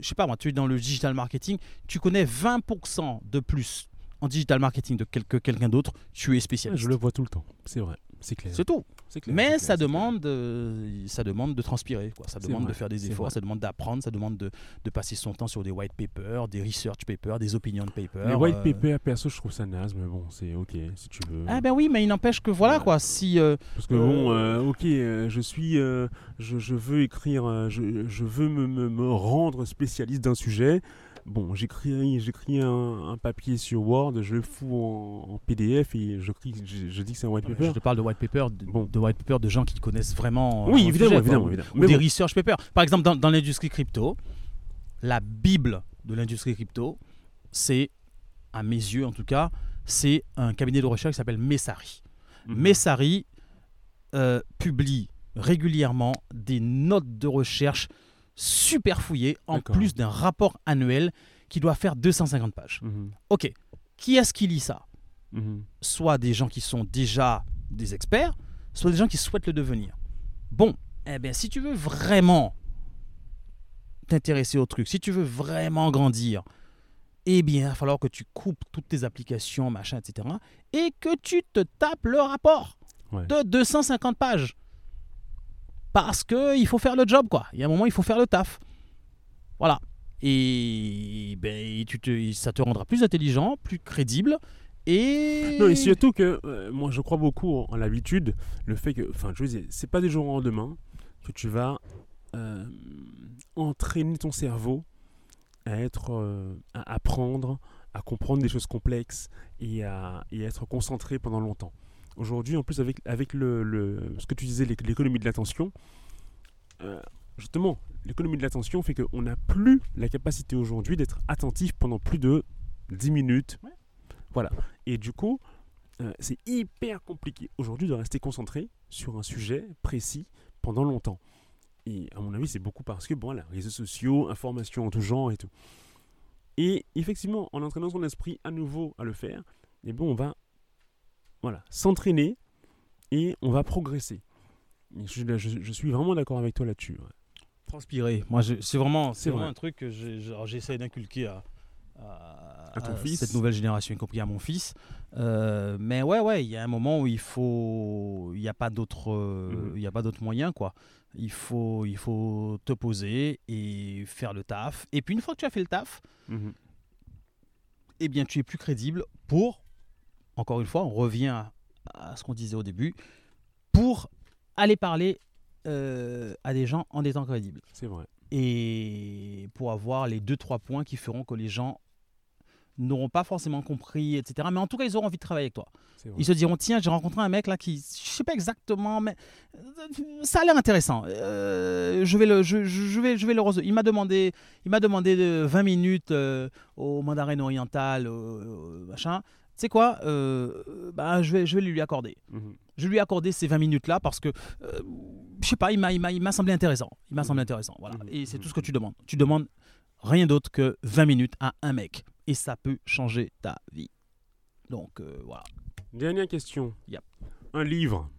je sais pas moi, tu es dans le digital marketing, tu connais 20% de plus en digital marketing de quel- que quelqu'un d'autre, tu es spécialiste. je le vois tout le temps. C'est vrai. C'est clair. C'est tout. Clair, Mais ça clair. demande, euh, ça demande de transpirer, quoi. ça demande de faire des efforts, vrai. ça demande d'apprendre, ça demande de, de passer son temps sur des white papers, des research papers, des opinion papers. Les white euh, paper, perso, je trouve ça naze, mais bon, c'est ok si tu veux. Ah ben oui, mais il n'empêche que voilà Ouais. quoi, si euh, Parce que bon, euh, ok, je suis, je, je veux écrire, je, je veux me, me, me rendre spécialiste d'un sujet. Bon, j'écris, j'écris un, un papier sur Word, je le fous en, en PDF et je, crie- je, je dis que c'est un white paper. je te parle de white paper, de, Bon. de white paper de gens qui connaissent vraiment. euh, Oui, évidemment, sujet, quoi, évidemment, ou- évidemment. ou Mais des bon. research papers. Par exemple, dans, dans l'industrie crypto, la bible de l'industrie crypto, c'est, à mes yeux en tout cas, c'est un cabinet de recherche qui s'appelle Messari. Mhm. Messari euh, publie régulièrement des notes de recherche super fouillées, en plus d'un rapport annuel qui doit faire 250 pages. Mhm. Ok, qui est-ce qui lit ça? Mhm. Soit des gens qui sont déjà des experts, soit des gens qui souhaitent le devenir. Bon, eh bien, si tu veux vraiment t'intéresser au truc, si tu veux vraiment grandir, eh bien, il va falloir que tu coupes toutes tes applications, machin, etc. Et que tu te tapes le rapport Ouais. de 250 pages. Parce qu'il faut faire le job, quoi. Il y a un moment, il faut faire le taf. Voilà. Et ben, ça te rendra plus intelligent, plus crédible. Et. Non, et surtout que euh, moi je crois beaucoup en, en l'habitude, le fait que, enfin, je veux dire, c'est pas des jours au lendemain que tu vas euh, entraîner ton cerveau à être, euh, à apprendre, à comprendre des choses complexes et à, et à être concentré pendant longtemps. Aujourd'hui, en plus, avec, avec le, le- ce que tu disais, l'éc- l'économie de l'attention, euh, justement, l'économie de l'attention fait qu'on n'a plus la capacité aujourd'hui d'être attentif pendant plus de 10 minutes. Voilà. Et du coup, euh, c'est hyper compliqué aujourd'hui de rester concentré sur un sujet précis pendant longtemps. Et à mon avis, c'est beaucoup parce que, bon, voilà, réseaux sociaux, informations en tout genre et tout. Et effectivement, en entraînant son esprit à nouveau à le faire, eh bon, on va voilà, s'entraîner et on va progresser. Je, je- je suis vraiment d'accord avec toi là-dessus. ouais. transpirer. Moi, c'est vraiment, C'est vrai. un truc que j'essaie d'inculquer à, à- À ton à fils. cette nouvelle génération, y compris à mon fils. Euh, mais ouais, ouais, il y a un moment où il faut, il n'y a pas d'autre, euh, Mhm. il y a pas d'autre moyen, quoi. Il faut, il faut te poser et faire le taf. Et puis une fois que tu as fait le taf, Mhm. eh bien, tu es plus crédible pour, encore une fois, on revient à, à ce qu'on disait au début, pour aller parler euh, à des gens en étant crédible C'est vrai. et pour avoir les deux trois points qui feront que les gens n'auront pas forcément compris, etc. Mais en tout cas, ils auront envie de travailler avec toi. Ils se diront tiens, j'ai rencontré un mec là qui, je sais pas exactement, mais euh, ça a l'air intéressant. Euh, je vais le, je, vais, je vais le. Il m'a demandé, il m'a demandé de 20 minutes euh, au mandarin oriental, machin. Sais quoi euh, bah, je vais, je vais lui accorder Mhm. je lui ai accordé ces 20 minutes là parce que euh, je sais pas il m'a semblé intéressant il m'a semblé intéressant voilà Mhm. et c'est Mhm. tout ce que tu demandes tu demandes rien d'autre que 20 minutes à un mec et ça peut changer ta vie donc euh, voilà Dernière question. Yep. Un livre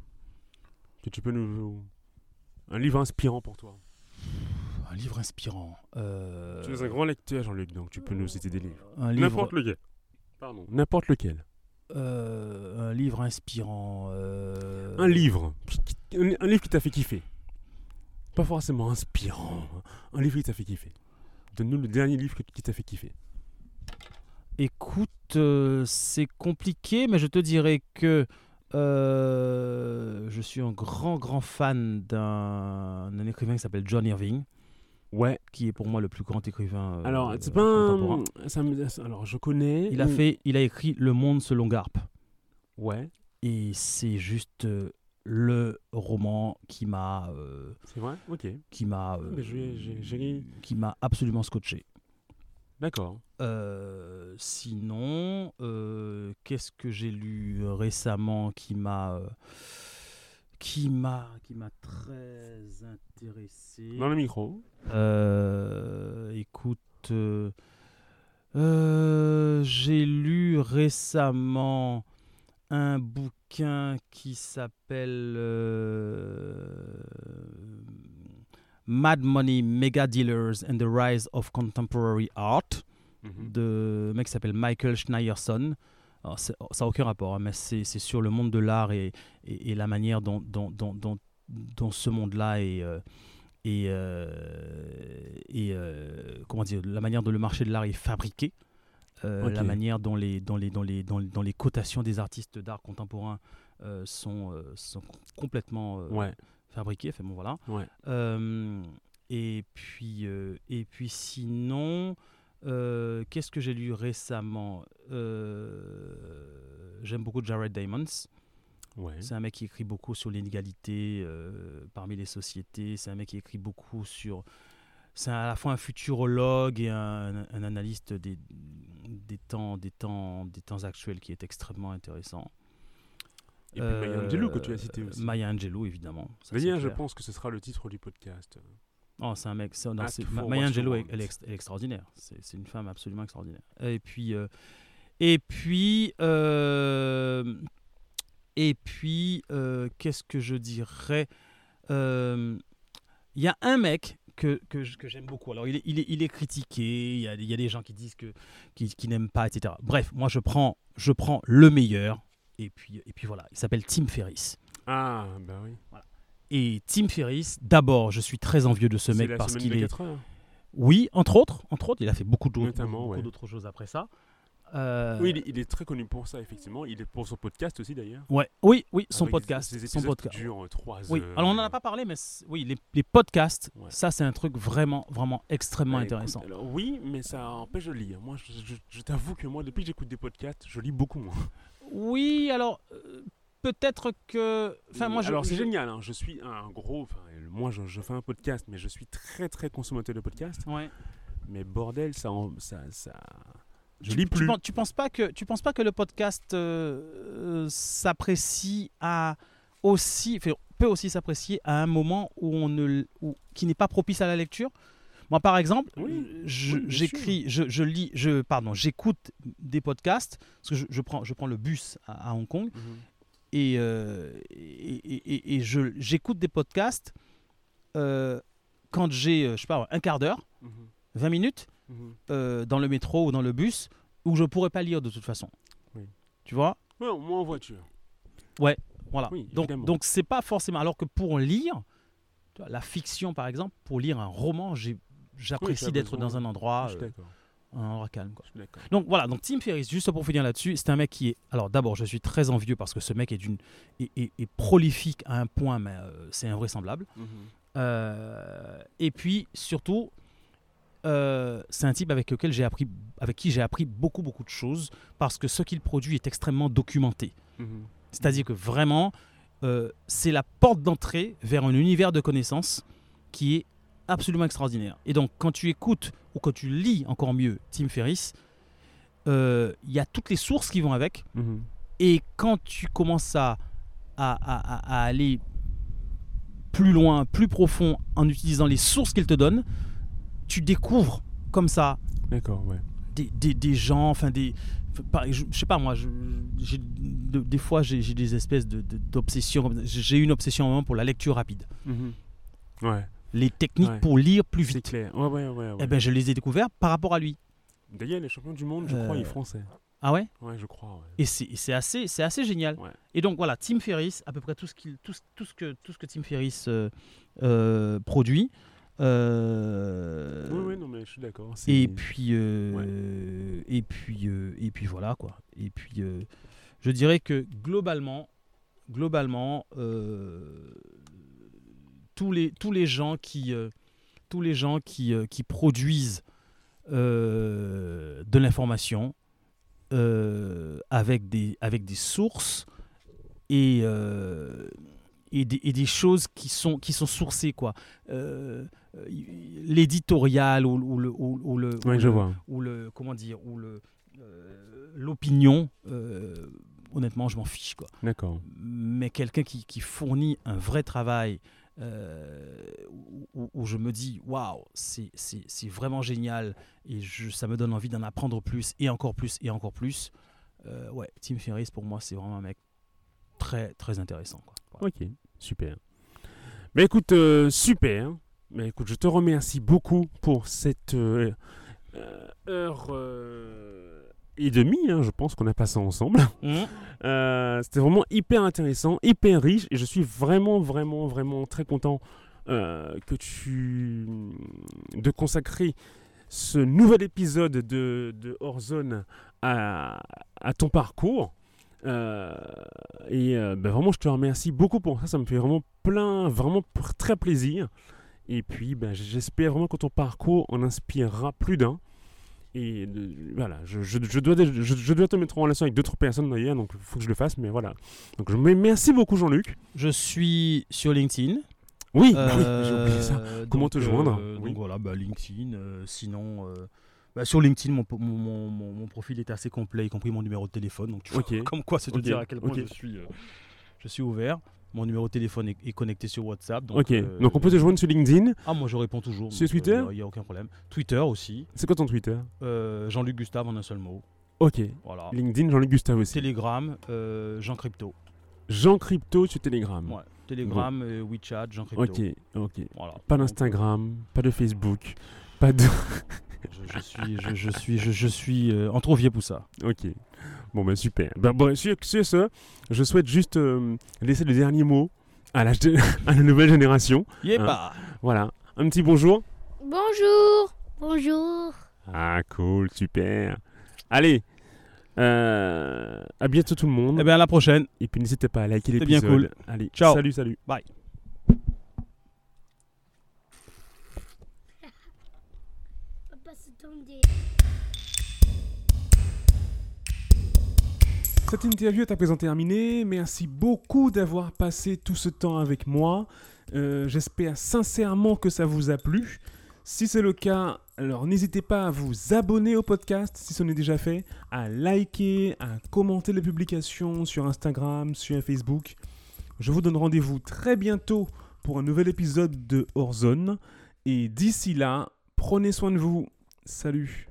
que tu peux nous. Un livre inspirant pour toi. un livre inspirant euh, Tu es un grand lecteur, Jean-Luc, donc tu peux nous citer des livres. un livre N'importe lequel. Pardon. N'importe lequel. euh, un livre inspirant euh, Un livre. Un, livre qui t'a fait kiffer. Pas forcément inspirant. Un livre qui t'a fait kiffer. Donne-nous le dernier livre qui t'a fait kiffer. Écoute, euh, c'est compliqué, mais je te dirais que je suis un grand, grand fan d'un d'un écrivain qui s'appelle John Irving, Ouais. qui est pour moi le plus grand écrivain euh, Alors, c'est pas un- contemporain. ça me- Alors, je connais. Il a, fait, il a écrit Le Monde selon Garp. Ouais. Et c'est juste euh, le roman qui m'a euh, C'est vrai? Ok. qui m'a euh, j'ai- qui m'a absolument scotché. D'accord. Sinon, qu'est-ce que j'ai lu récemment qui m'a qui m'a qui m'a très intéressé Dans le micro. Euh, Écoute, euh, euh, j'ai lu récemment un bouquin qui s'appelle Mad Money, Mega Dealers and the Rise of Contemporary Art Mhm. de un mec qui s'appelle Michael Schneierson. Alors, c'est- ça n'a aucun rapport, hein, mais c'est sur le monde de l'art et, et- et la manière dont, dont, dont, dont, dont ce monde-là est. euh, et, euh, et euh, comment dire, la manière dont le marché de l'art est fabriqué, euh, Ok. la manière dont les, dont les, dont les, dont les cotations des artistes d'art contemporain euh, sont, euh, sont complètement euh, Ouais. fabriquées. Enfin, bon, voilà. Ouais. Et puis, et puis sinon, euh, qu'est-ce que j'ai lu récemment? Euh, J'aime beaucoup Jared Diamonds. Ouais. C'est un mec qui écrit beaucoup sur l'inégalité euh, parmi les sociétés. C'est un mec qui écrit beaucoup sur. C'est à la fois un futurologue et un, un analyste des, des, temps, des, temps, des temps actuels qui est extrêmement intéressant. Et puis Maya Angelou que tu as cité aussi. Maya Angelou, évidemment. ça, D'ailleurs, je pense que ce sera le titre du podcast. Oh, c'est un mec. non, Ah, Ma- Maya Angelou, elle, est, extraordinaire. C'est une femme absolument extraordinaire. Et puis, euh, et puis, euh, et puis, euh, qu'est-ce que je dirais Il y a un mec que, que, j'aime beaucoup. Alors, il est, il est, il est critiqué. Il y a, il y a des gens qui disent que qui, qui n'aiment pas, etc. Bref, moi, je prends, je prends le meilleur. Et puis, et puis voilà. Il s'appelle Tim Ferriss. Ah, bah oui. Et Tim Ferriss, d'abord, je suis très envieux de ce mec parce qu'il est 4 heures. oui, entre autres, entre autres, il a fait beaucoup d'autres ouais. choses après ça. Euh, Oui, il est, il est très connu pour ça, effectivement. Il est pour son podcast aussi, d'ailleurs. ouais, oui, oui, son Avec podcast, des son podcast. qui durent 3 Oui, heures. alors on n'en a pas parlé, mais oui, les, les podcasts, Ouais. ça c'est un truc vraiment, vraiment extrêmement Bah, écoute, intéressant. alors, oui, mais ça empêche de lire. Moi, je, je- je t'avoue que moi, depuis que j'écoute des podcasts, je lis beaucoup moins. Oui, alors euh, peut-être que, enfin moi, je, alors c'est je- génial. hein, Je suis un gros. Moi, je, je fais un podcast, mais je suis très très consommateur de podcasts. Ouais. Mais bordel, ça, en- ça, ça. Je tu, lis tu plus. penses, tu penses pas que tu penses pas que le podcast euh, euh, s'apprécie à aussi enfin, peut aussi s'apprécier à un moment où on ne où- qui n'est pas propice à la lecture? Moi par exemple Oui, oui, j'écris je, je lis je pardon j'écoute des podcasts parce que je, je prends je prends le bus à, à Hong Kong Mhm. Et euh, et, et- et- et je j'écoute des podcasts euh, quand j'ai euh, je sais pas un quart d'heure Mhm. 20 minutes Mhm. euh, dans le métro ou dans le bus où je pourrais pas lire de toute façon. Oui. Tu vois? Ouais, au moins en voiture. Voilà. Oui, donc donc c'est pas forcément alors que pour lire tu vois, la fiction par exemple, pour lire un roman, j'apprécie d'être dans un endroit je suis d'accord. Un endroit calme quoi. Donc voilà, donc Tim Ferriss, juste pour finir là-dessus, c'est un mec qui est. Alors d'abord, je suis très envieux parce que ce mec est, d'une, est, est- est prolifique à un point, mais euh, c'est invraisemblable. Mhm. Euh, et puis surtout, euh, c'est un type avec lequel j'ai appris, avec qui j'ai appris beaucoup beaucoup de choses parce que ce qu'il produit est extrêmement documenté. Mhm. C'est-à-dire que vraiment, c'est la porte d'entrée vers un univers de connaissances qui est absolument extraordinaire. Et donc, quand tu écoutes ou quand tu lis encore mieux Tim Ferriss, euh, il y a toutes les sources qui vont avec. Mhm. Et quand tu commences à, à, à- aller plus loin, plus profond en utilisant les sources qu'il te donne, tu découvres comme ça ouais. des, des, des gens, enfin des. je, je sais pas moi, je- de- des fois j'ai des espèces de- de- d'obsessions. comme ça. j'ai eu une obsession pour la lecture rapide. Mhm. Ouais, Les techniques Ouais. pour lire plus c'est vite. clair. Ouais, ouais. Eh ben, je les ai découvertes par rapport à lui. D'ailleurs, les champions du monde, je crois, Euh, il est français. Ah ouais? Ouais, je crois, ouais. Et c'est assez, c'est assez génial. Et donc voilà, Tim Ferriss, à peu près tout ce, qu'il- tout, ce- tout ce, que, tout ce que Tim Ferriss euh, euh, produit. Euh, Oui, oui, non, mais je suis d'accord. Et puis, euh, et puis, euh, et puis voilà quoi. Et puis, euh, je dirais que globalement, globalement, euh, tous les tous les gens qui euh, tous les gens qui, euh, qui produisent euh, de l'information euh, avec des avec des sources et et des, et des choses qui sont qui sont sourcées quoi. L'éditorial ou, ou le ou, ou le Ouais, ou je le- vois. ou le comment dire ou le l'opinion euh, honnêtement je m'en fiche quoi D'accord. mais quelqu'un qui, qui fournit un vrai travail euh, où, je me dis waouh c'est vraiment génial et je, ça me donne envie d'en apprendre plus et encore plus et encore plus euh, ouais Tim Ferriss pour moi c'est vraiment un mec très très intéressant quoi. Ok, super. Bah écoute, euh, super. Bah écoute, je te remercie beaucoup pour cette heure et demie, hein, je pense qu'on a passé ensemble. *laughs* Mhm. Euh, C'était vraiment hyper intéressant, hyper riche, et je suis vraiment, vraiment, vraiment très content euh, que tu de consacrer ce nouvel épisode de, de Hors Zone à, à ton parcours. Euh, et ben vraiment, je te remercie beaucoup pour ça. Ça me fait vraiment plein, vraiment très plaisir. Et puis, ben, j'espère vraiment que ton parcours en inspirera plus d'un. Et de- voilà, je, je- je dois, je, je dois te mettre en relation avec d'autres personnes d'ailleurs, donc il faut que je le fasse. Mais voilà. Donc, je me merci beaucoup, Jean-Luc. je suis sur LinkedIn Oui, bah oui, j'ai oublié ça. Euh, Comment donc, te joindre euh, Oui. Donc voilà, bah, LinkedIn. euh, sinon, euh, bah, sur LinkedIn, mon, mon, mon- profil est assez complet, y compris mon numéro de téléphone. Donc tu vois, Ok. *laughs* comme quoi, c'est Ok, dire à quel point je suis, euh, Je suis ouvert. Mon numéro de téléphone est, est connecté sur WhatsApp. Donc, ok. euh, Donc on peut te joindre sur LinkedIn. Ah, moi je réponds toujours. Sur donc, Twitter Il n'y a, aucun problème. Twitter aussi. C'est quoi ton Twitter? Euh, Jean-Luc Gustave en un seul mot. Ok. Voilà. LinkedIn, Jean-Luc Gustave aussi. Telegram, euh, Jean Crypto. Jean Crypto sur Telegram. Ouais. Telegram, euh, WeChat, Jean Crypto. Ok, ok. Voilà. Pas d'Instagram, pas de Facebook, pas de. *laughs* Je, je suis, je, je suis, je, je suis euh, en trop vieux pour ça. Ok. Bon, ben super. Ben, bon, sur, sur ce, je souhaite juste euh, laisser le dernier mot à la, *laughs* à la nouvelle génération. Yépa Voilà. Un petit bonjour. Bonjour. Bonjour. Ah, cool, super. Allez. Euh, à bientôt tout le monde. Eh bien, à la prochaine. Et puis n'hésitez pas à liker C'était bien l'épisode. Allez, Ciao. Salut, salut. Bye. Cette interview est à présent terminée. Merci beaucoup d'avoir passé tout ce temps avec moi. Euh, J'espère sincèrement que ça vous a plu. Si c'est le cas, alors n'hésitez pas à vous abonner au podcast si ce n'est déjà fait, à liker, à commenter les publications sur Instagram, sur Facebook. Je vous donne rendez-vous très bientôt pour un nouvel épisode de Horzone. Et d'ici là, prenez soin de vous. Salut